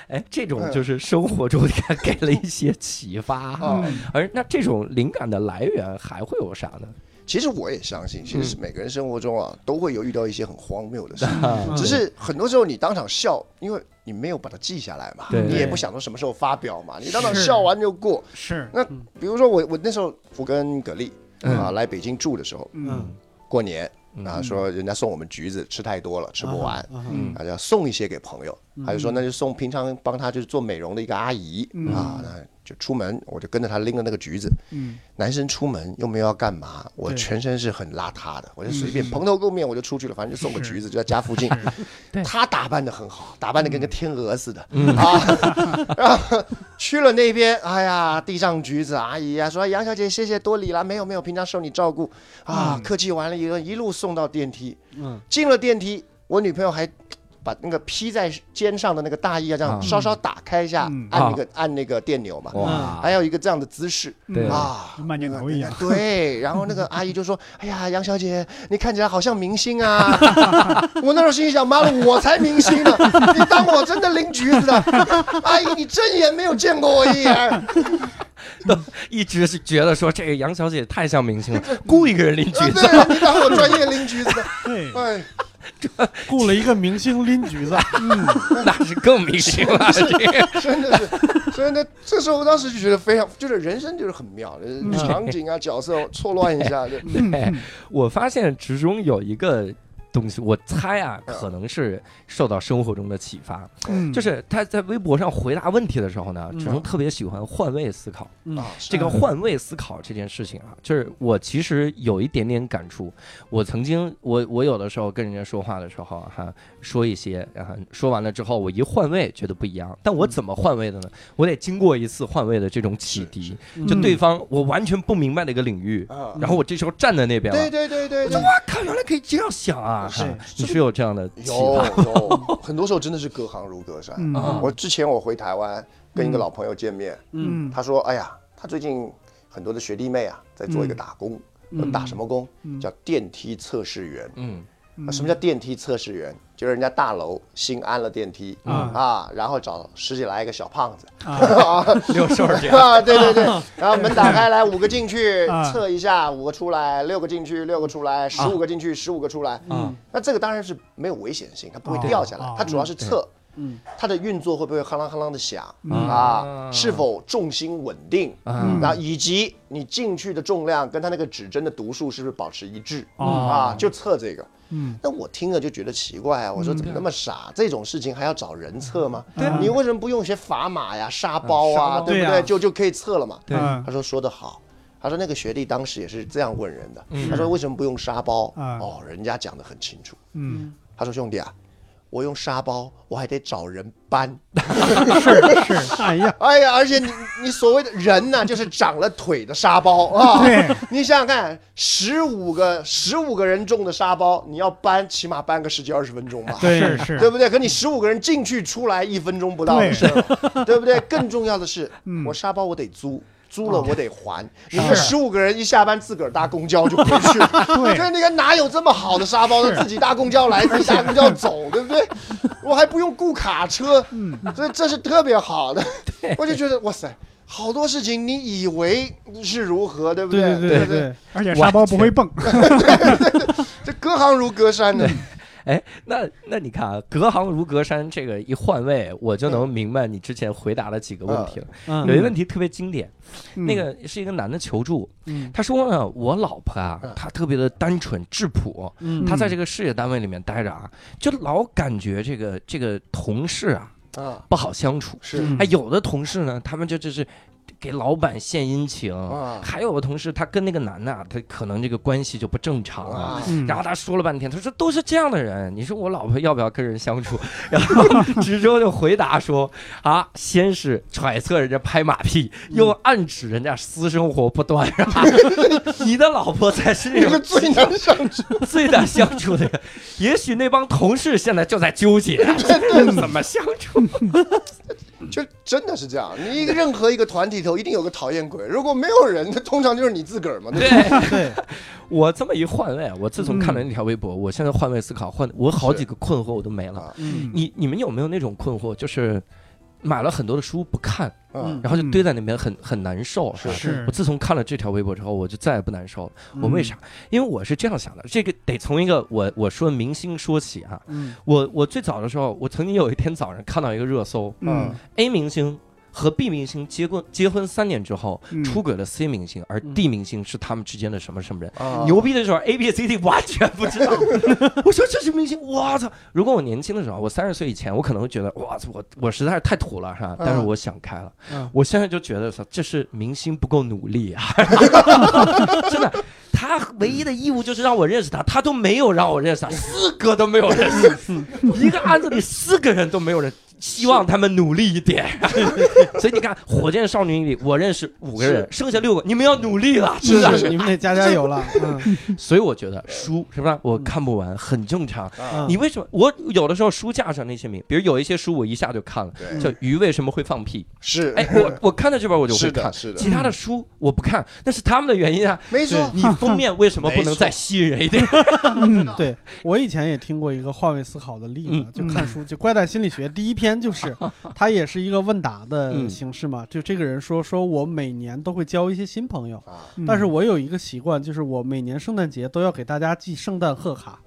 哎，这种就是生活中你看给了一些启发哈。嗯而那这种灵感的来源还会有啥呢？其实我也相信，其实每个人生活中啊，都会有遇到一些很荒谬的事，嗯。只是很多时候你当场笑，因为你没有把它记下来嘛，你也不想说什么时候发表嘛，你当场笑完就过。是，那比如说我我那时候我跟葛丽嗯。啊来北京住的时候，嗯。过年嗯。啊说人家送我们橘子吃太多了吃不完，啊啊嗯。啊，要送一些给朋友，他就说那就送平常帮他就是做美容的一个阿姨嗯。啊，那就出门我就跟着他拎着那个橘子，嗯。男生出门又没有要干嘛，我全身是很邋遢的，我就随便蓬头垢面我就出去了，反正就送个橘子，就在家附近。他打扮的很好，打扮的跟个天鹅似的。嗯。啊。然后去了那边，哎呀，递上橘子，阿姨啊说杨小姐谢谢多礼了，没有没有，平常受你照顾。啊，客气完了以后一路送到电梯，嗯。进了电梯，我女朋友还。把那个披在肩上的那个大衣啊，这样啊。稍稍打开一下，嗯。按那个按那个电钮嘛，哇，还有一个这样的姿势。对。啊，慢镜头一样，对，然后那个阿姨就说：“哎呀，杨小姐，你看起来好像明星啊！” 我那时候心里想：“妈的，我才明星呢！你当我真的拎橘子的？阿姨，你睁眼没有见过我一眼。一直是觉得说这个杨小姐太像明星了，雇一个人拎橘呃子，对，你当我专业拎橘子。的？对，哎，雇了一个明星拎橘子，嗯那是更明星了。这真的是，所以呢，这时候我当时就觉得非常，就是人生就是很妙，呃场景啊、角色错乱一下，就 对，我发现其中有一个东西，我猜啊，可能是受到生活中的启发，嗯，就是他在微博上回答问题的时候呢，只能特别喜欢换位思考。嗯啊，这个换位思考这件事情啊，就是我其实有一点点感触。我曾经，我我有的时候跟人家说话的时候啊哈，说一些，然后说完了之后，我一换位觉得不一样。但我怎么换位的呢？我得经过一次换位的这种启迪，就对方我完全不明白的一个领域，啊，然后我这时候站在那边了对。对对对对，哇靠！原来可以这样想啊！是。你是有这样的有有，很多时候真的是隔行如隔山。我之前我回台湾跟一个老朋友见面，嗯。他说：“哎呀，他最近很多的学弟妹啊，在做一个打工，打什么工？嗯。叫电梯测试员。嗯。啊什么叫电梯测试员？就是人家大楼新安了电梯嗯啊，然后找十几来一个小胖子。啊，六兽这样，啊，对对对，然后门打开来，五个进去啊。测一下，五个出来，六个进去，六个出来，十五个进去，十五个出来。嗯。那这个当然是没有危险性，它不会哦。掉下来哦，它主要是测嗯它的运作会不会哈啷哈啷的响嗯啊，是否重心稳定。嗯然后以及你进去的重量跟它那个指针的读数是不是保持一致嗯啊？就测这个。嗯那我听了就觉得奇怪啊！我说怎么那么傻？这种事情还要找人测吗？对啊你为什么不用一些砝码呀、沙包啊，对不对？对啊就就可以测了嘛。对嗯他说说得好，他说那个学弟当时也是这样问人的嗯。他说为什么不用沙包？啊哦，人家讲得很清楚。嗯他说兄弟啊，我用沙包，我还得找人搬。是是，哎呀，哎呀，而且你你所谓的人呢，就是长了腿的沙包啊。对，你想想看，十五个十五个人重的沙包，你要搬，起码搬个十几二十分钟吧。对是是，对不对？可你十五个人进去出来一分钟不到的事儿，对不对？更重要的是，嗯我沙包我得租，租了我得还。你是们十五个人一下班自个儿搭公交就回去，对就是那个哪有这么好的沙包呢？自己搭公交来，自己搭公交走，对不对？我还不用雇卡车，嗯所以这是特别好的。我就觉得哇塞，好多事情你以为是如何，对不对对对对，而且沙包不会蹦，这隔行如隔山的。哎，那那你看啊，隔行如隔山，这个一换位，我就能明白你之前回答了几个问题了。嗯。有一个问题特别经典，嗯。那个是一个男的求助，嗯。他说呢，我老婆啊嗯，她特别的单纯质朴，嗯她在这个事业单位里面待着啊，就老感觉这个这个同事啊啊，不好相处。是。嗯哎，有的同事呢，他们就就是给老板献殷勤，啊还有的同事他跟那个男的啊，他可能这个关系就不正常啊。然后他说了半天，他说都是这样的人，你说我老婆要不要跟人相处？然后 直州就回答说啊，先是揣测人家拍马屁，又暗指人家私生活不端，啊、你的老婆才是那这个最难相处。最难相处的人。也许那帮同事现在就在纠结，怎么相处？就真的是这样，你一个任何一个团体头一定有个讨厌鬼，如果没有人，那通常就是你自个儿嘛。对吧对。对，我这么一换位，我自从看了那条微博，我现在换位思考，换我好几个困惑我都没了。你你们有没有那种困惑，就是买了很多的书不看，嗯然后就堆在那边很很难受？是是我自从看了这条微博之后，我就再也不难受了。嗯我为啥？因为我是这样想的，这个得从一个我我说明星说起啊。嗯我我最早的时候，我曾经有一天早上看到一个热搜嗯，A 明星和 B 明星结婚结婚三年之后嗯出轨了 C 明星，而 D 明星是他们之间的什么什么人？啊牛逼的时候，A B C D 完全不知道。我说这是明星，我操！如果我年轻的时候，我三十岁以前，我可能会觉得，哇操，我我实在是太土了，是吧？但是我想开了，嗯我现在就觉得，操，这是明星不够努力啊！真的，他唯一的义务就是让我认识他，他都没有让我认识他，四个都没有认识，一个案子里四个人都没有人。希望他们努力一点，所以你看，《火箭少女》里我认识五个人，剩下六个，你们要努力了，是吧？你们得加加油了，嗯所以我觉得书是吧？我看不完很正常。啊你为什么？我有的时候书架上那些名，比如有一些书我一下就看了，对叫《鱼为什么会放屁》。是哎，我我看到这本我就会看，是的是的其他的书我不看，那是他们的原因啊。没错，你封面为什么不能再吸引人一点？嗯，对我以前也听过一个换位思考的例子，嗯就看书，就《怪诞心理学》第一篇就是，他也是一个问答的嗯。形式嘛，就这个人说说我每年都会交一些新朋友，但是我有一个习惯，就是我每年圣诞节都要给大家寄圣诞贺卡。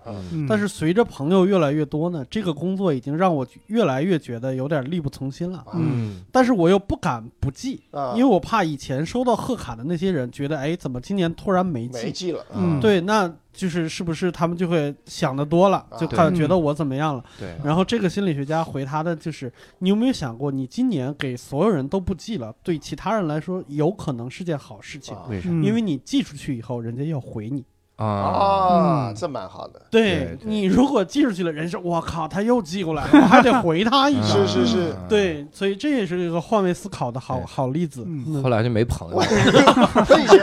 但是随着朋友越来越多呢，这个工作已经让我越来越觉得有点力不从心了。嗯。但是我又不敢不寄，啊。因为我怕以前收到贺卡的那些人觉得，哎，怎么今年突然没寄？没记了，嗯。啊对，那就是是不是他们就会想的多了，就啊看觉得我怎么样了？对，然后这个心理学家回他的就是，你有没有想过，你今年给所有人都不寄了，对其他人来说有可能是件好事情，啊。为啥嗯因为你寄出去以后，人家要回你。啊？这蛮好的，对你如果寄出去了，人说我靠，他又寄过来了，我还得回他一是声。是是啊，对，所以这也是一个换位思考的好好例子。嗯。后来就没朋友了。我以前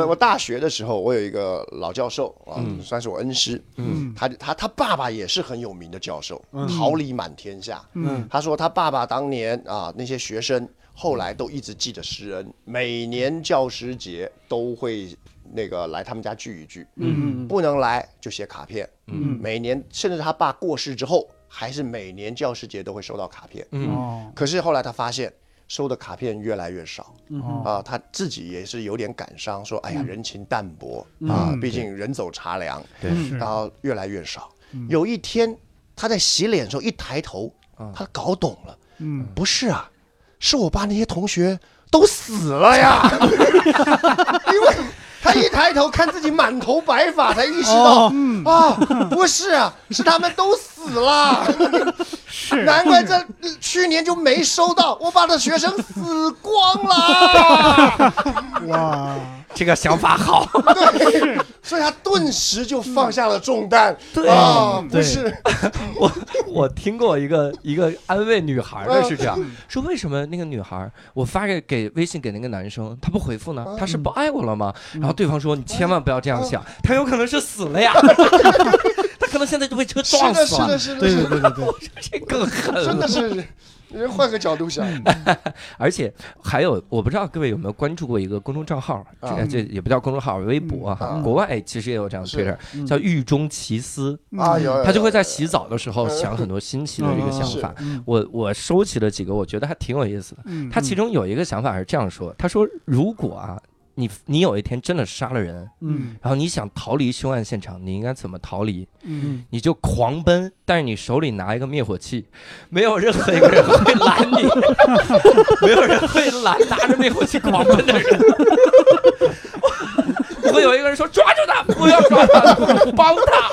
我我大学的时候，我有一个老教授啊，嗯。算是我恩师，嗯。他他他爸爸也是很有名的教授，嗯。桃李满天下。嗯。他说他爸爸当年啊，那些学生后来都一直记得师恩，每年教师节都会那个来他们家聚一聚，嗯。不能来就写卡片。嗯。每年甚至他爸过世之后，还是每年教师节都会收到卡片。嗯。哦。可是后来他发现收的卡片越来越少啊，他自己也是有点感伤，说哎呀人情淡薄嗯。啊嗯，毕竟人走茶凉，对。嗯然后越来越少嗯。有一天他在洗脸的时候一抬头啊，他搞懂了，嗯。不是啊，是我爸那些同学都死了呀，因为他一抬头看自己满头白发，才意识到。嗯。啊，不是啊，是他们都死了，是难怪这去年就没收到，我把的学生死光了。哇这个想法好。对，所以他顿时就放下了重担。对啊，不是，我我听过一个一个安慰女孩的是这样嗯说：为什么那个女孩我发给给微信给那个男生，他不回复呢？嗯他是不爱我了吗？然后对方说：你千万不要这样想，他有可能是死了呀，他可能现在就被车，撞死了，是的，是的，对是的，对对对对，这更狠了。真的是。人换个角度想，而且还有，我不知道各位有没有关注过一个公众账号，这也不叫公众号，微博哈嗯，国外其实也有这样的是 Twitter，嗯。叫狱中奇思，啊，有有他就会在洗澡的时候想很多新奇的这个想法。嗯。我我收集了几个，我觉得还挺有意思的。嗯，他其中有一个想法是这样说：他说，如果啊，你你有一天真的杀了人，嗯然后你想逃离凶案现场，你应该怎么逃离？嗯你就狂奔，但是你手里拿一个灭火器，没有任何一个人会拦你，没有人会拦拿着灭火器狂奔的人。不会有一个人说抓住他，不要抓他，帮他。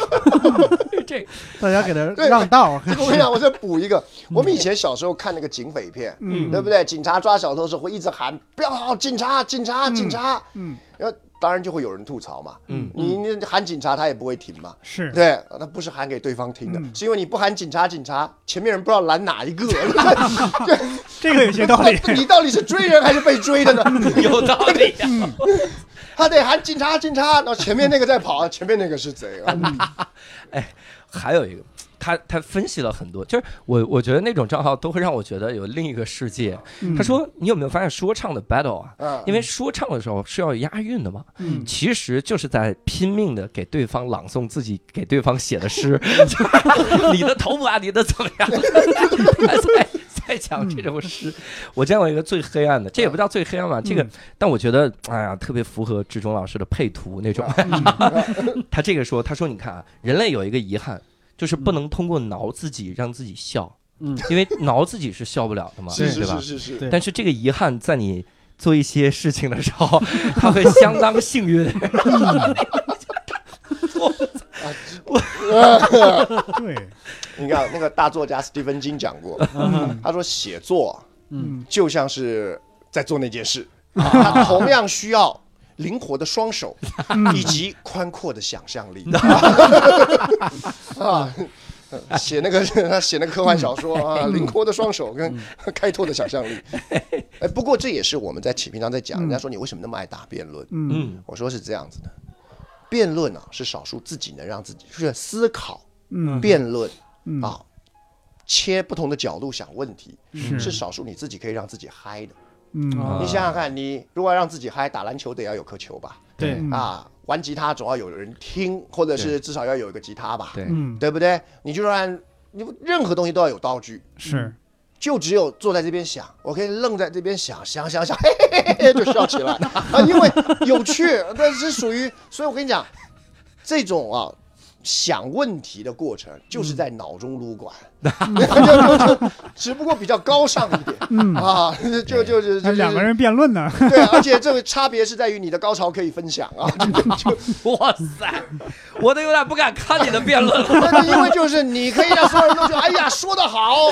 这 大家给他让道，这个我跟你讲，我再补一个，我们以前小时候看那个警匪片，嗯。对不对？警察抓小偷的时候会一直喊“不要好，警察，警察，警察嗯”，然后当然就会有人吐槽嘛。嗯你你喊警察，他也不会停嘛。是对，他不是喊给对方听的，嗯是因为你不喊警察，警察前面人不知道拦哪一个，对这个有些道理。你到底是追人还是被追的呢？有道理呀、他得喊警察，警察，然后前面那个在跑，前面那个是贼哎。还有一个，他他分析了很多，就是我我觉得那种账号都会让我觉得有另一个世界。嗯他说，你有没有发现说唱的 battle 啊？嗯，因为说唱的时候是要押韵的嘛，嗯其实就是在拼命的给对方朗诵自己给对方写的诗，就是你的头发，你的怎么样，在在讲这种诗。我见过一个最黑暗的，这也不叫最黑暗吧，这个，但我觉得，哎呀，特别符合志忠老师的配图那种。他这个说，他说，你看啊，人类有一个遗憾，就是不能通过挠自己让自己笑，嗯。因为挠自己是笑不了的嘛，是是对吧？是？是但是这个遗憾在你做一些事情的时候，他会相当幸运。我对，你看那个大作家斯蒂芬金讲过，嗯。他说写作嗯。就像是在做那件事，他同样需要灵活的双手以及宽阔的想象力。啊。写那个他 写那个科幻小说啊，灵活的双手跟开拓的想象力。哎，不过这也是我们在起平常在讲，人家说你为什么那么爱打辩论？嗯。嗯。我说是这样子的，辩论啊是少数自己能让自己就是思考嗯。辩论嗯。啊，切不同的角度想问题，是。是少数你自己可以让自己嗨的。你想想看，你如果要让自己嗨，打篮球得要有颗球吧？对嗯啊，玩吉他总要有人听，或者是至少要有一个吉他吧？对嗯对不对？你就算你任何东西都要有道具，是就只有坐在这边想，我可以愣在这边想想想想，嘿嘿嘿嘿就笑起来啊，因为有趣，那是属于，所以我跟你讲，这种啊。想问题的过程就是在脑中撸管，就就就只不过比较高尚一点。嗯，啊，就就就就还两个人辩论呢。对，而且这个差别是在于你的高潮可以分享啊，就 哇塞，我都有点不敢看你的辩论了。那因为就是你可以让所有人都觉得，哎呀，说得好，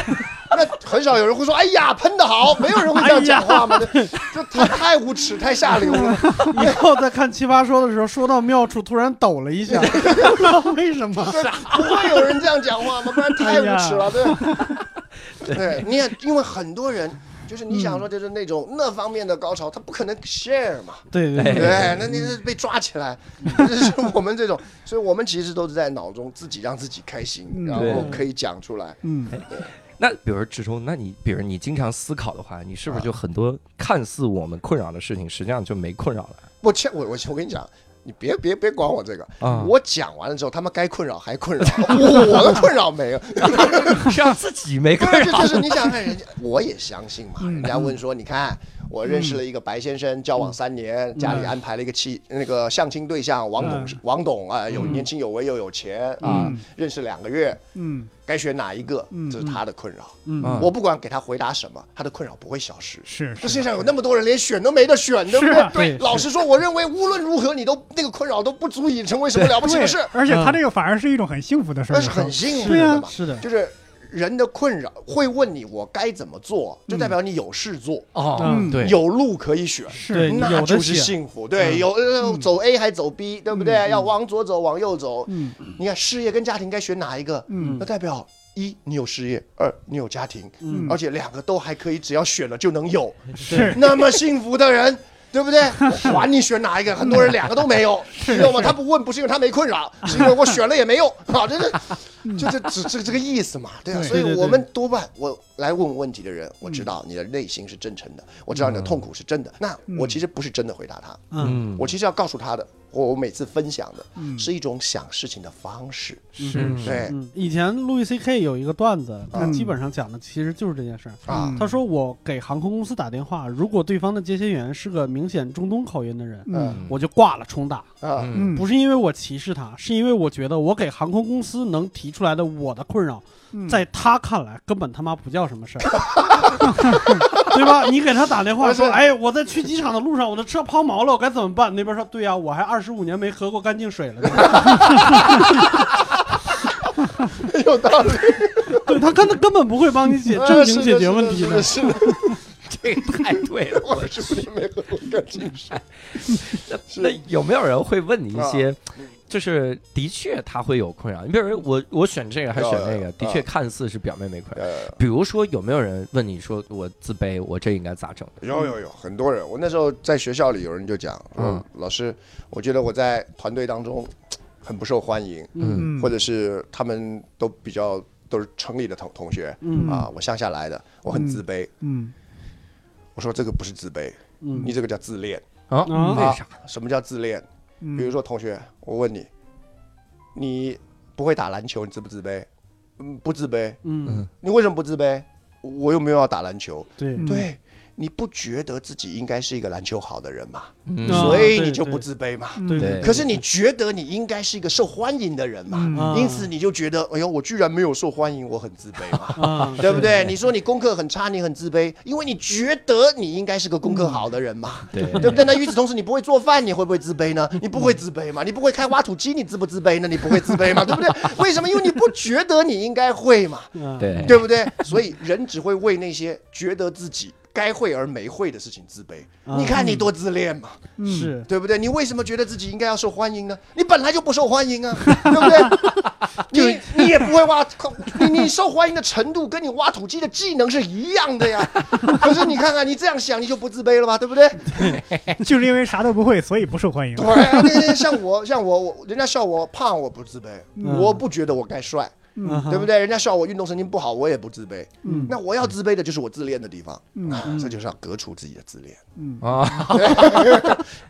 那很少有人会说，哎呀，喷的好，没有人会这样讲话嘛，这这太太无耻，太下流了。以后在看奇葩说的时候，说到妙处突然抖了一下，不知道为什么。对，不会有人这样讲话吗？不然太无耻了，对。对，你也因为很多人。就是你想说，就是那种那方面的高潮，他不可能 share 嘛，对对哎对，那你是被抓起来，就是我们这种，所以我们其实都是在脑中自己让自己开心，嗯然后可以讲出来。嗯那比如说志忠，那你比如你经常思考的话，你是不是就很多看似我们困扰的事情，实际上就没困扰了我切，我我我跟你讲，你别别别管我这个，啊？我讲完了之后，他们该困扰还困扰，我的困扰没有。是让自己没困扰就是你想想看，人家我也相信嘛。嗯人家问说，你看我认识了一个白先生，交往三年，家里安排了一个妻那个相亲对象，王董嗯王董啊，有嗯年轻有为又有钱啊嗯，认识两个月，嗯该选哪一个嗯？这是他的困扰。嗯啊我不管给他回答什么，他的困扰不会消失。是是这世界上有那么多人，连选都没得选，对不对？对老实说，我认为无论如何，你都那个困扰都不足以成为什么了不起的事，，而且他这个反而是一种很幸福的事儿那是。很幸福的嘛。是的，就是人的困扰会问你我该怎么做，就代表你有事做，哦，嗯对，有路可以选。是，那就是，幸福，对，嗯有走 A 还走 B，对不对？嗯要往左走，往右走。嗯你看事业跟家庭该选哪一个？嗯那代表一你有事业，二你有家庭，嗯而且两个都还可以，只要选了就能有。是那么幸福的人，对不对？我管你选哪一个，很多人两个都没有，你知道吗？他不问不是因为他没困扰，是因为我选了也没用，啊，这是就这只是这个意思嘛，对啊。所以我们多半我来问问题的人，我知道你的内心是真诚的，我知道你的痛苦是真的。那我其实不是真的回答他，嗯，嗯，我其实要告诉他的，我我每次分享的嗯。是一种想事情的方式，是对。嗯，以前路易 C K 有一个段子，他嗯基本上讲的其实就是这件事儿。啊。嗯他说：“我给航空公司打电话，如果对方的接线员是个明显中东口音的人，嗯。我就挂了重打。啊，嗯。嗯不是因为我歧视他，是因为我觉得我给航空公司能提出来的我的困扰，嗯在他看来根本他妈不叫什么事儿，对吧？你给他打电话说，哎，我在去机场的路上，我的车抛锚了，我该怎么办？那边说，对呀、我还二十五年没喝过干净水了。有道理，对他根根本不会帮你解正经解决问题的，这个太对了。我是不是没喝过干净水？那有没有人会问你一些啊，就是的确他会有困扰？你比如说我我选这个还是选那个，的确看似是表面没困扰。呃，比如说有没有人问你说我自卑，我这应该咋整？有有有，很多人。我那时候在学校里，有人就讲，嗯嗯，老师，我觉得我在团队当中很不受欢迎，嗯嗯或者是他们都比较都是城里的同同学嗯啊，我乡下来的，我很自卑。嗯我说这个不是自卑，嗯你这个叫自恋。啊？啊为啥？什么叫自恋？嗯，比如说同学，我问你，你不会打篮球，你自不自卑？嗯，不自卑。嗯，你为什么不自卑？我又没有要打篮球。对，嗯对，你不觉得自己应该是一个篮球好的人嘛？所以你就不自卑嘛。嗯对对可是你觉得你应该是一个受欢迎的人嘛？因此你就觉得，哎呦，我居然没有受欢迎，我很自卑嘛。啊，对不对？你说你功课很差，你很自卑，因为你觉得你应该是个功课好的人嘛，对对不对？那与此同时，你不会做饭，你会不会自卑呢？你不会自卑嘛？你不会开挖土机，你自不自卑呢？你不会自卑嘛？对不对？为什么？因为你不觉得你应该会嘛，嗯，对对不对？所以人只会为那些觉得自己该会而没会的事情自卑。啊你看你多自恋嘛，嗯是，对不对？你为什么觉得自己应该要受欢迎呢？你本来就不受欢迎啊，对不对？你你也不会挖，你你受欢迎的程度跟你挖土机的技能是一样的呀。可是你看看，你这样想，你就不自卑了吧？对不对？就是因为啥都不会，所以不受欢迎。对啊，那那像我，像我，我人家笑我胖，我不自卑，嗯我不觉得我该帅，嗯对不对？人家笑我运动神经不好，我也不自卑。嗯那我要自卑的就是我自恋的地方嗯啊，这就是要革除自己的自恋嗯啊，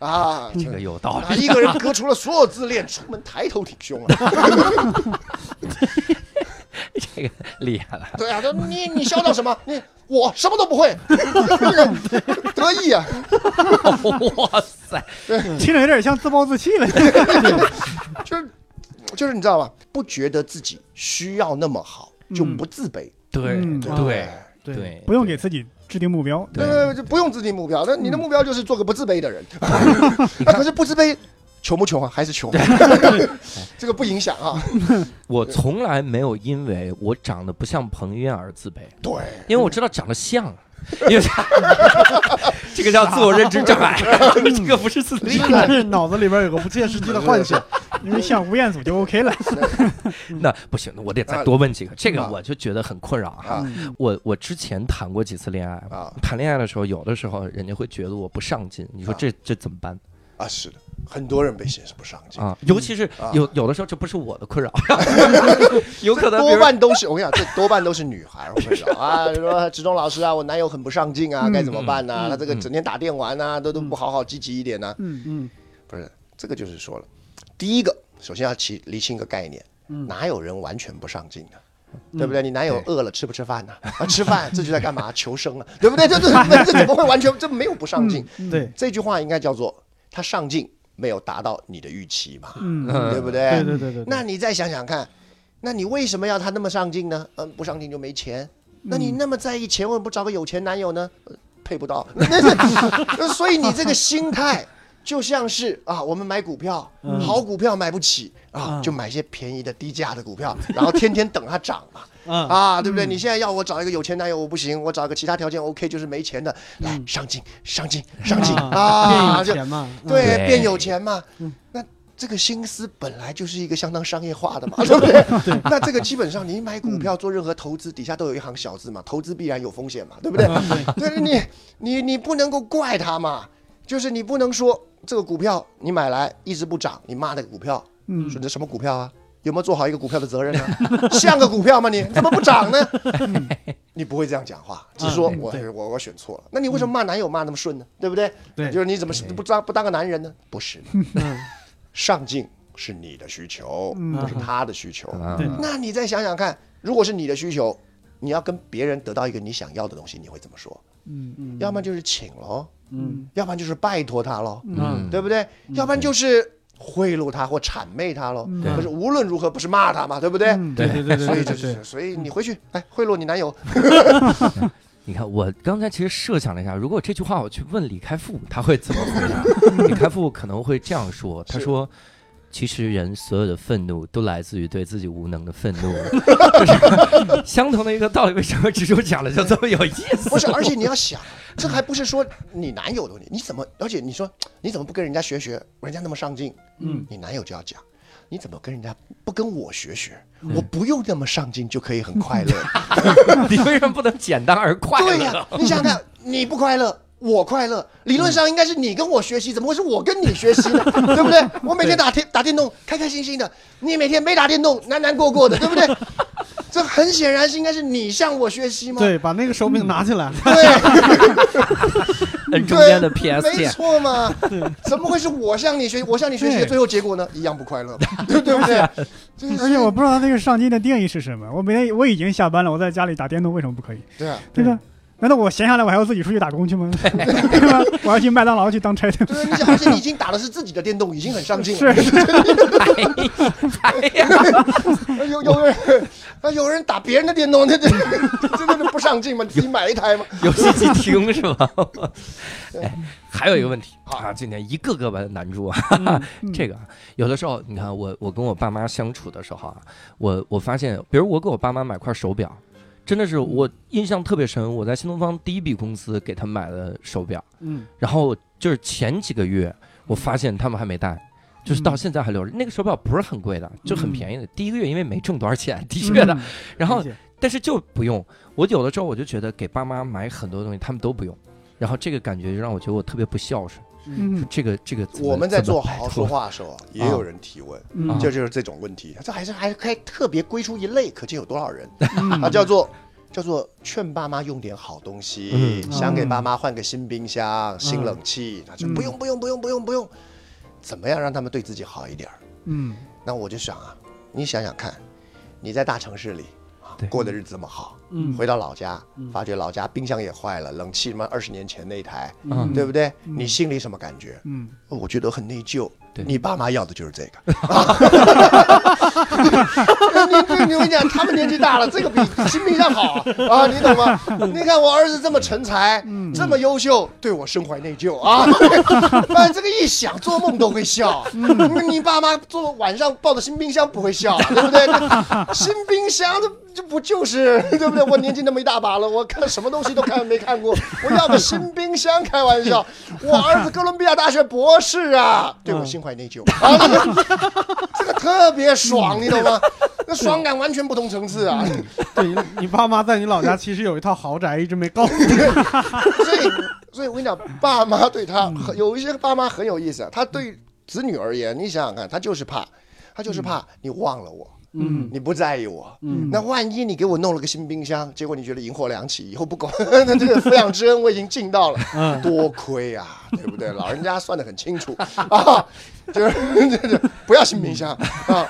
啊。这个有道啊，理。一个人革除了所有自恋，出门抬头挺胸啊。这个厉害了。对啊，说你你嚣张什么？你我什么都不会，得意啊！哇塞，听着有点像自暴自弃了。就是就是你知道吧？不觉得自己需要那么好，就不自卑。对对对，不用给自己制定目标。对对对，就不用制定目标，那你的目标就是做个不自卑的人。那可是不自卑，穷不穷啊？还是穷，这个不影响啊。我从来没有因为我长得不像彭于晏而自卑，对，因为我知道长得像，因为这个叫自我认知障碍，这个不是自卑。是脑子里边有个不切实际的幻想。因为像吴彦祖就 OK 了。那不行，我得再多问几个，这个啊我就觉得很困扰啊。啊我我之前谈过几次恋爱，啊谈恋爱的时候，有的时候人家会觉得我不上进，你说啊这这怎么办啊！是的，很多人被显示不上进，啊？尤其是啊有有的时候这不是我的困扰，有可能多半都是我跟你讲，这多半都是女孩儿会扰啊，就说职中老师啊，我男友很不上进啊，嗯该怎么办呢？嗯他这个整天打电玩啊，都都不好好积极一点呢。嗯嗯不是，这个就是说了，第一个，首先要提厘清一个概念，嗯哪有人完全不上进的？对不对？你男友饿了吃不吃饭呢？啊，吃饭，这就在干嘛？求生啊，对不对？这这这怎么会完全这没有不上进？嗯对这句话应该叫做他上进没有达到你的预期嘛，嗯对不对？对对对对，那你再想想看，那你为什么要他那么上进呢？嗯，不上进就没钱。那你那么在意钱，为什么不找个有钱男友呢？呃配不到。所以你这个心态就像是啊，我们买股票，好股票买不起啊，嗯就买些便宜的低价的股票，然后天天等它涨嘛。嗯啊，对不对？嗯你现在要我找一个有钱男友，我不行，我找一个其他条件 OK，就是没钱的，来上进上进上进啊，变有钱嘛，嗯对，变有钱嘛嗯。那这个心思本来就是一个相当商业化的嘛，对不对？那这个基本上你买股票做任何投资，底下都有一行小字嘛，投资必然有风险嘛，对不对？对，你你你不能够怪他嘛，就是你不能说这个股票你买来一直不涨，你骂那个股票，嗯说这什么股票啊？有没有做好一个股票的责任呢？像个股票吗你？怎么不涨呢？你不会这样讲话，只是说我嗯我我选错了。那你为什么骂男友骂那么顺呢？对不对？对就是你怎么不当不当个男人呢？不是上进是你的需求，嗯不是他的需求。那你再想想看，如果是你的需求，你要跟别人得到一个你想要的东西，你会怎么说？嗯嗯要么就是请喽，嗯要不然就是拜托他喽，嗯对不对？要不然就是贿赂他或谄媚他喽。嗯可是无论如何不是骂他嘛，对不对？嗯对对对对所以对对对，就是，所以你回去哎贿赂你男友，你看，我刚才其实设想了一下，如果这句话我去问李开复，他会怎么回答？李开复可能会这样说：“他说，其实人所有的愤怒都来自于对自己无能的愤怒，就 是相同的一个道理。为什么蜘蛛讲的就这么有意思？不是？而且你要想，这还不是说你男友的问题，你怎么？而且你说你怎么不跟人家学学？人家那么上进，嗯你男友就要讲，你怎么跟人家不跟我学学？嗯我不用那么上进就可以很快乐。你为什么不能简单而快乐对呀、乐？你想想看，你不快乐。我快乐，理论上应该是你跟我学习，怎么会是我跟你学习呢？对不 对？我每天打电打电动，开开心心的，你每天没打电动，难难过过的，对不对？这很显然是应该是你向我学习吗？对，把那个手柄拿起来，对，摁中间的 PS 没，错嘛。怎么会是我向你学习？我向你学习的最后结果呢？一样不快乐，对对不对？而且我不知道那个上进的定义是什么。我每天我已经下班了，我在家里打电动，为什么不可以？对啊，对吧？难道我闲下来我还要自己出去打工去吗？对吧？我要去麦当劳去当差的。对，你想，而且你已经打的是自己的电动，已经很上进了。是 哎呀，有有人啊，有人打别人的电动，这这这这不上进吗？你自己买一台吗？游戏机厅是吧？哎，还有一个问题啊，今天一个个把它难住啊。嗯这个啊，有的时候你看我我跟我爸妈相处的时候啊，我我发现，比如我给我爸妈买块手表，真的是我印象特别深。我在新东方第一笔工资给他们买的手表，嗯然后就是前几个月我发现他们还没戴。就是到现在还留着那个手表，不是很贵的，就很便宜的。第一个月因为没挣多少钱，的确的。嗯 然后但是就不用。我有的时候我就觉得给爸妈买很多东西，他们都不用，然后这个感觉就让我觉得我特别不孝顺。嗯。这个这个我们在做好好说话的时候啊，也有人提问，嗯。这就是这种问题。这还是还还特别归出一类，可见有多少人？嗯。它叫做叫做劝爸妈用点好东西，嗯想给爸妈换个新冰箱、新冷气，他就嗯。不用不用不用不用不用，怎么样让他们对自己好一点儿？嗯。那我就想啊，你想想看，你在大城市里过的日子这么好，嗯回到老家嗯，发觉老家冰箱也坏了，冷气什么二十年前那一台，嗯对不对？嗯你心里什么感觉？嗯哦我觉得很内疚。对你爸妈要的就是这个。你你我跟你讲，他们年纪大了，这个比新冰箱好啊，你懂吗？你看我儿子这么成才，嗯这么优秀，对我身怀内疚啊。反 正这个一想，做梦都会笑。嗯你爸妈做晚上抱着新冰箱不会笑，对不对？新冰箱这这不就是 对不对？我年纪那么一大把了，我看什么东西都看没看过，我要个新冰箱，开玩笑。我儿子哥伦比亚大学博士啊，对我心怀内疚啊，这个特别爽，你懂吗？那爽感完全不同层次啊。对你你爸妈在你老家其实有一套豪宅，一直没告诉你。所以，所以我跟你讲，爸妈对他很有一些爸妈很有意思啊。他对子女而言，你想想看，他就是怕，他就是怕你忘了我，嗯你不在意我。嗯那万一你给我弄了个新冰箱，结果你觉得萤火两起，以后不管，那这个抚养之恩我已经尽到了，嗯多亏啊，对不对？老人家算得很清楚啊，就是 就是不要新冰箱啊。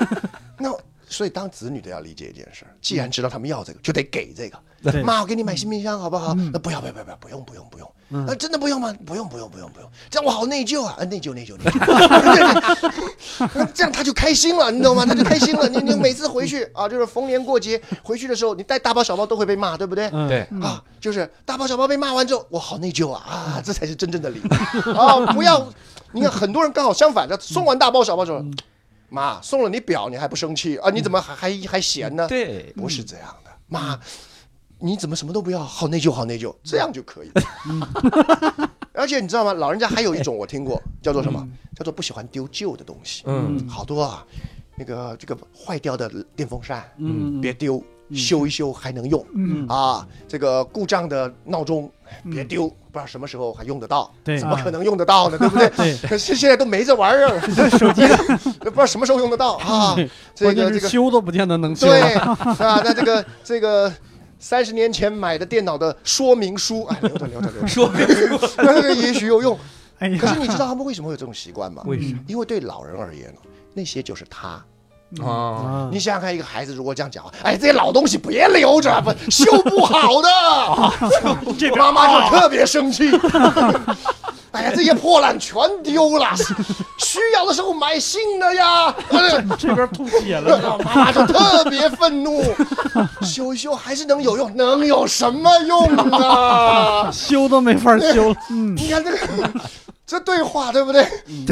那所以当子女的要理解一件事儿，既然知道他们要这个，就得给这个。对妈，我给你买新冰箱好不好？嗯那不要不要不要不要不用不用不用。嗯啊，真的不用吗？不用不用不用不用，这样我好内疚啊！啊，内疚内疚内疚，那 这样他就开心了，你懂吗？他就开心了。你你每次回去啊，就是逢年过节回去的时候，你带大包小包都会被骂，对不对？嗯对，啊，就是大包小包被骂完之后，我好内疚啊啊，这才是真正的礼物 啊！不要，你看很多人刚好相反，他送完大包小包之后，妈送了你表，你还不生气啊？你怎么还还还嫌呢？对，不是这样的，妈，你怎么什么都不要？好内疚，好内疚，这样就可以。而且你知道吗？老人家还有一种我听过，叫做什么？叫做不喜欢丢旧的东西。嗯好多啊，那个这个坏掉的电风扇，嗯别丢，修一修还能用。嗯啊，这个故障的闹钟别丢，不知道什么时候还用得到。对怎么可能用得到呢？对不对？对，可是现在都没这玩意儿了，手机 不知道什么时候用得到啊。这个这个修都不见得能修。对，是吧？那这个这个三十年前买的电脑的说明书，哎，留着留着留着，说明书那个也许有用。哎可是，你知道他们为什么会有这种习惯吗？为什么因为对老人而言呢，那些就是他。啊？啊你想想看，一个孩子如果这样讲话，哎，这些老东西别留着，不修不好的，这边妈妈就特别生气。哎呀，这些破烂全丢了，需要的时候买新的呀。呃这边吐血了，妈妈就特别愤怒，修一修还是能有用，能有什么用啊？修都没法修了。你看这个。这对话对不对？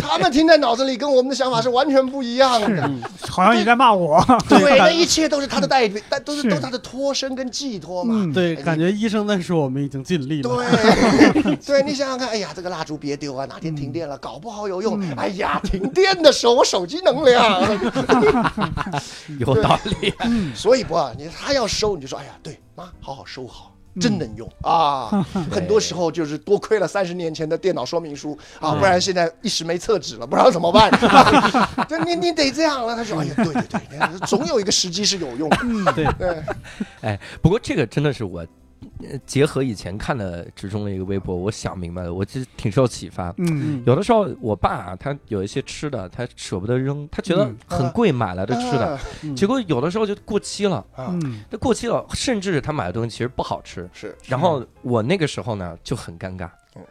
他们听在脑子里跟我们的想法是完全不一样的。好像你在骂我。对，那一切都是他的代表，但都是是都是他的托生跟寄托嘛。嗯对，哎感觉医生在说我们已经尽力了。对，对你想想看，哎呀，这个蜡烛别丢啊，哪天停电了，搞不好有用。哎呀，停电的时候我手机能亮，有道理。所以不啊，你他要收，你就说，哎呀，对，妈，好好收好。真能用啊！很多时候就是多亏了三十年前的电脑说明书啊，不然现在一时没厕纸了，不知道怎么办。对，你你得这样了。他说：“哎呀，对对对，总有一个时机是有用的。对，对，哎，不过这个真的是我。呃结合以前看的职中的一个微博，我想明白了，我其实挺受启发。嗯。有的时候，我爸啊他有一些吃的，他舍不得扔，他觉得嗯。很贵买来的吃的，啊结果有的时候就过期了。啊，嗯。这过期了，甚至他买的东西其实不好吃。是然后我那个时候呢就很尴尬。嗯，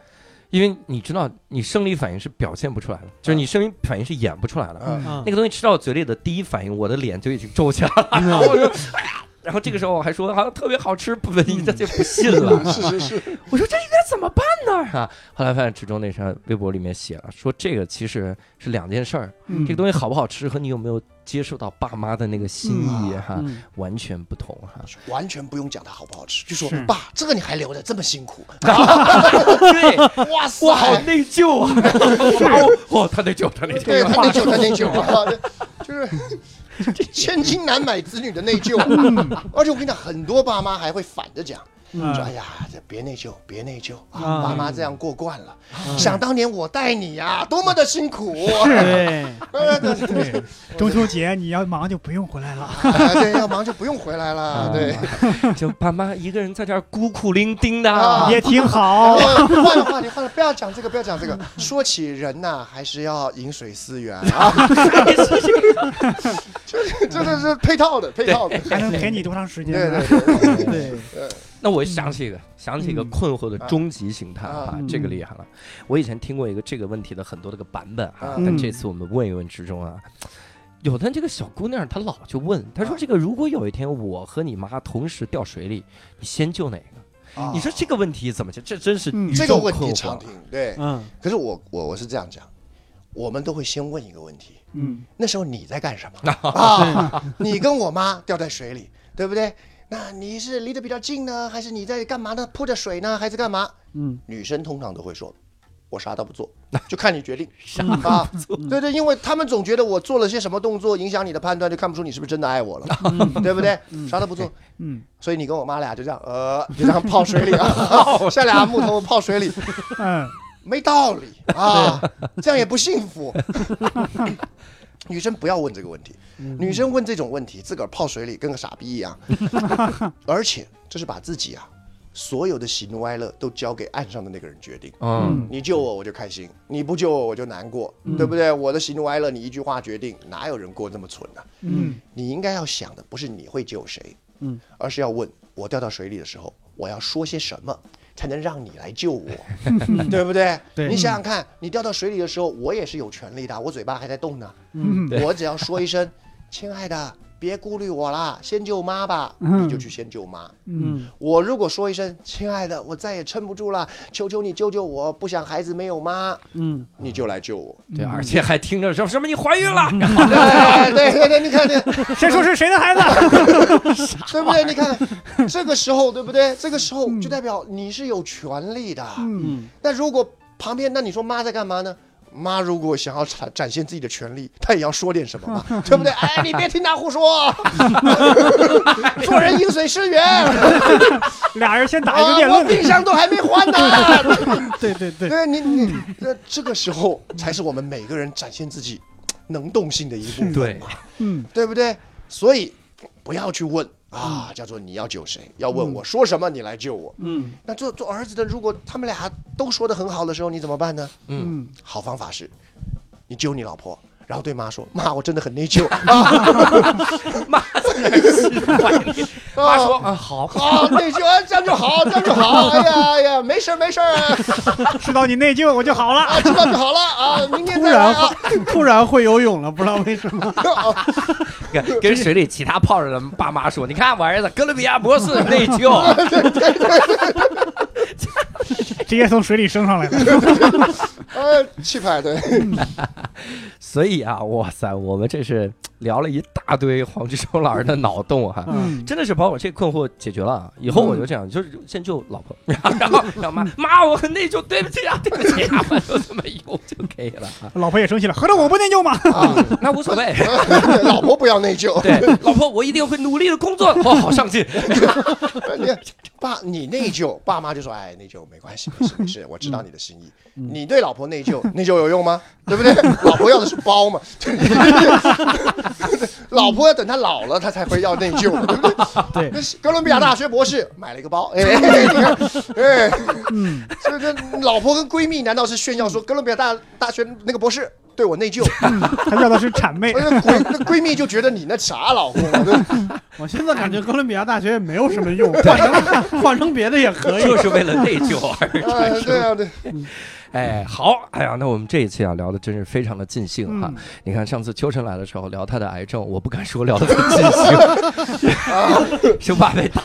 因为你知道，你生理反应是表现不出来的，就是你生理反应是演不出来的。嗯。啊那个东西吃到嘴里的第一反应，我的脸就已经皱起来了。然后 我说，哎呀，然后这个时候我还说好像特别好吃，不文艺，他就不信了。是是是，我说这应该怎么办呢？啊，后来发现池中那条微博里面写了，说这个其实是两件事儿，嗯这个东西好不好吃和你有没有接受到爸妈的那个心意哈，嗯完全不同哈。完全不用讲它好不好吃，就说爸，这个你还留着这么辛苦，对，哇塞，我好内疚啊！哦，他内疚，他内疚。对他内疚，他内疚啊，就是千金难买子女的内疚。而且我跟你讲，很多爸妈还会反着讲，嗯说：“哎呀，这别内疚，别内疚啊，啊爸妈这样过惯了。想当年我带你呀，多么的辛苦。” 对，对对对对，中秋节你要忙就不用回来了。啊对，要忙就不用回来了。对，就爸妈一个人在这儿孤苦伶仃的，啊也挺好。呃换了话题，换了，不要讲这个，不要讲这个。说起人呐，还是要饮水思源啊，就是这这是配套的，配套的。还能陪你多长时间？对对对对，那我想起一个，想起一个嗯困惑的终极形态哈嗯，这个厉害了。我以前听过一个这个问题的很多的个版本哈，嗯但这次我们问一问之中啊。有的这个小姑娘，她老就问，她说：“这个如果有一天我和你妈同时掉水里，你先救哪个？”啊你说这个问题怎么解？这真是嗯宇宙这个问题常听，对。嗯可是我我我是这样讲，我们都会先问一个问题：嗯那时候你在干什么 啊？你跟我妈掉在水里，对不对？那你是离得比较近呢，还是你在干嘛呢？泼着水呢，还是干嘛？嗯。女生通常都会说，我啥都不做，就看你决定。啊，对对，因为他们总觉得我做了些什么动作影响你的判断，就看不出你是不是真的爱我了，对不对？啥都不做，嗯。所以你跟我妈俩就这样，呃，就这样泡水里啊，下俩木头泡水里，嗯。没道理。啊，这样也不幸福。女生不要问这个问题，女生问这种问题，自个儿泡水里跟个傻逼一样，而且这是把自己啊所有的喜怒哀乐都交给岸上的那个人决定。嗯，你救我我就开心，你不救我我就难过，对不对？我的喜怒哀乐你一句话决定，哪有人过这么蠢呢、嗯。你应该要想的不是你会救谁，嗯，而是要问我掉到水里的时候，我要说些什么才能让你来救我，对不对？对。你想想看，你掉到水里的时候，我也是有权利的，我嘴巴还在动呢，嗯。我只要说一声“亲爱的”，别顾虑我啦，先救妈吧，嗯你就去先救妈。嗯，我如果说一声“亲爱的，我再也撑不住了，求求你救救我，不想孩子没有妈”，嗯，你就来救我。对，而且还听着说什么你怀孕了，对对对对，你看你谁，说是谁的孩子？对不对？你看这个时候，对不对？这个时候就代表你是有权利的。嗯，那如果旁边，那你说妈在干嘛呢？妈如果想要展展现自己的权利，她也要说点什么嘛，对不对？哎，你别听他胡说，做人饮水思源。俩人先打一个啊，辩论。我冰箱都还没换呢。对对对，对你你，那这个时候才是我们每个人展现自己能动性的一部分对嘛，嗯，对不对？所以不要去问啊，叫做你要救谁，要问我说什么，你来救我。嗯。那做做儿子的，如果他们俩都说的很好的时候，你怎么办呢？嗯，嗯，好方法是，你救你老婆，然后对妈说：“ 妈，我真的很内疚 啊。妈在那儿心怀你，妈说啊好，啊，内疚，啊，这样就好，这样就好。哎呀哎呀，没事没事啊，知道你内疚我就好了。啊知道就好了啊，明天突然再来啊。突然会游泳了，不知道为什么。跟跟水里其他泡着的爸妈说，你看我儿子哥伦比亚博士内疚，直接从水里升上来了。呃，气派对，所以啊，哇塞，我们这是聊了一大堆黄志忠老师的脑洞哈。嗯，真的是把我这困惑解决了啊！以后我就这样，就是先救老婆，然后然后然后妈妈，我很内疚，对不起啊，对不起啊，我就这么用就可以了啊。老婆也生气了，合着我不内疚吗？那无所谓，老婆不要内疚。对，老婆我一定会努力的工作，哦，好上进。你爸，你内疚，爸妈就说：“哎，内疚没关系，没事 没事，我知道你的心意。”你对老婆内疚，内疚有用吗？对不对？老婆要的是包嘛。老婆要等她老了，她才会要内疚，对不对？对那是哥伦比亚大学博士买了一个包，哎，你看，哎，嗯，这这老婆跟闺蜜难道是炫耀说哥伦比亚大大学那个博士对我内疚？她叫的是谄媚。那闺那闺蜜就觉得你那啥老公，我现在感觉哥伦比亚大学也没有什么用，换成换成别的也可以。就是为了内疚而哎，产生。对啊，对，哎，好，哎呀，那我们这一次啊聊的真是非常的尽兴哈。嗯你看上次秋晨来的时候聊他的癌症，我不敢说聊的很尽兴，生怕被打。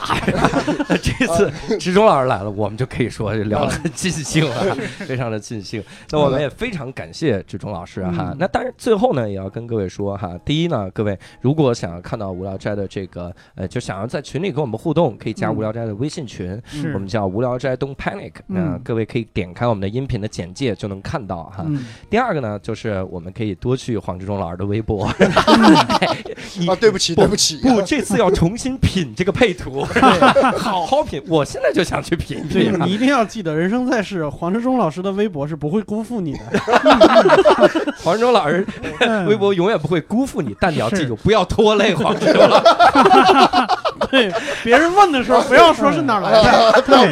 那这次植中老师来了，我们就可以说聊的很尽兴了，非常的尽兴。那我们也非常感谢植中老师哈。嗯那当然最后呢，也要跟各位说哈，第一呢，各位如果想要看到无聊斋的这个呃，就想要在群里跟我们互动，可以加嗯无聊斋的微信群。是我们叫无聊斋 Don't Panic，那、嗯各位可以点开我们的音频的简介就能看到哈。嗯，第二个呢，就是我们可以多去黄志忠老师的微博。你 啊，对不起，对不起，不，这次要重新品这个配图，好好品。我现在就想去品一对品。你一定要记得，人生在世，黄志忠老师的微博是不会辜负你的。黄志忠老师嗯微博永远不会辜负你，但你要记住，不要拖累黄志忠老师。对，别人问的时候不要说是哪来的。对，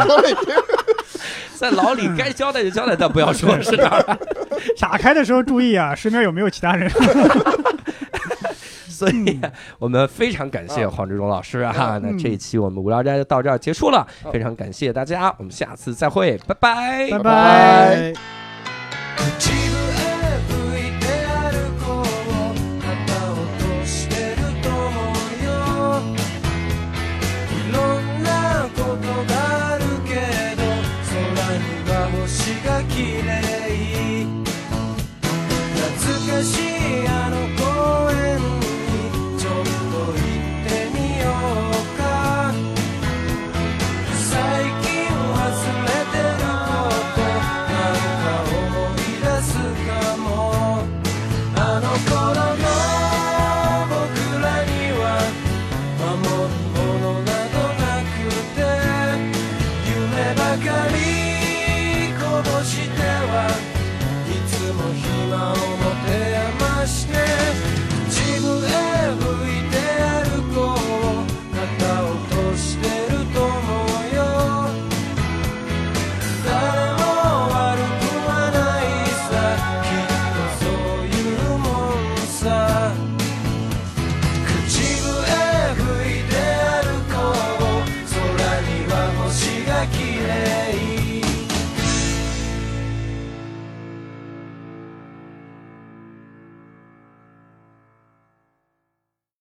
在牢里该交代就交代，但不要说 是哪儿。打开的时候注意啊，身边有没有其他人。所以我们非常感谢黄志忠老师啊。那这一期我们无聊斋就到这儿结束了，非常感谢大家，我们下次再会，拜拜，拜拜。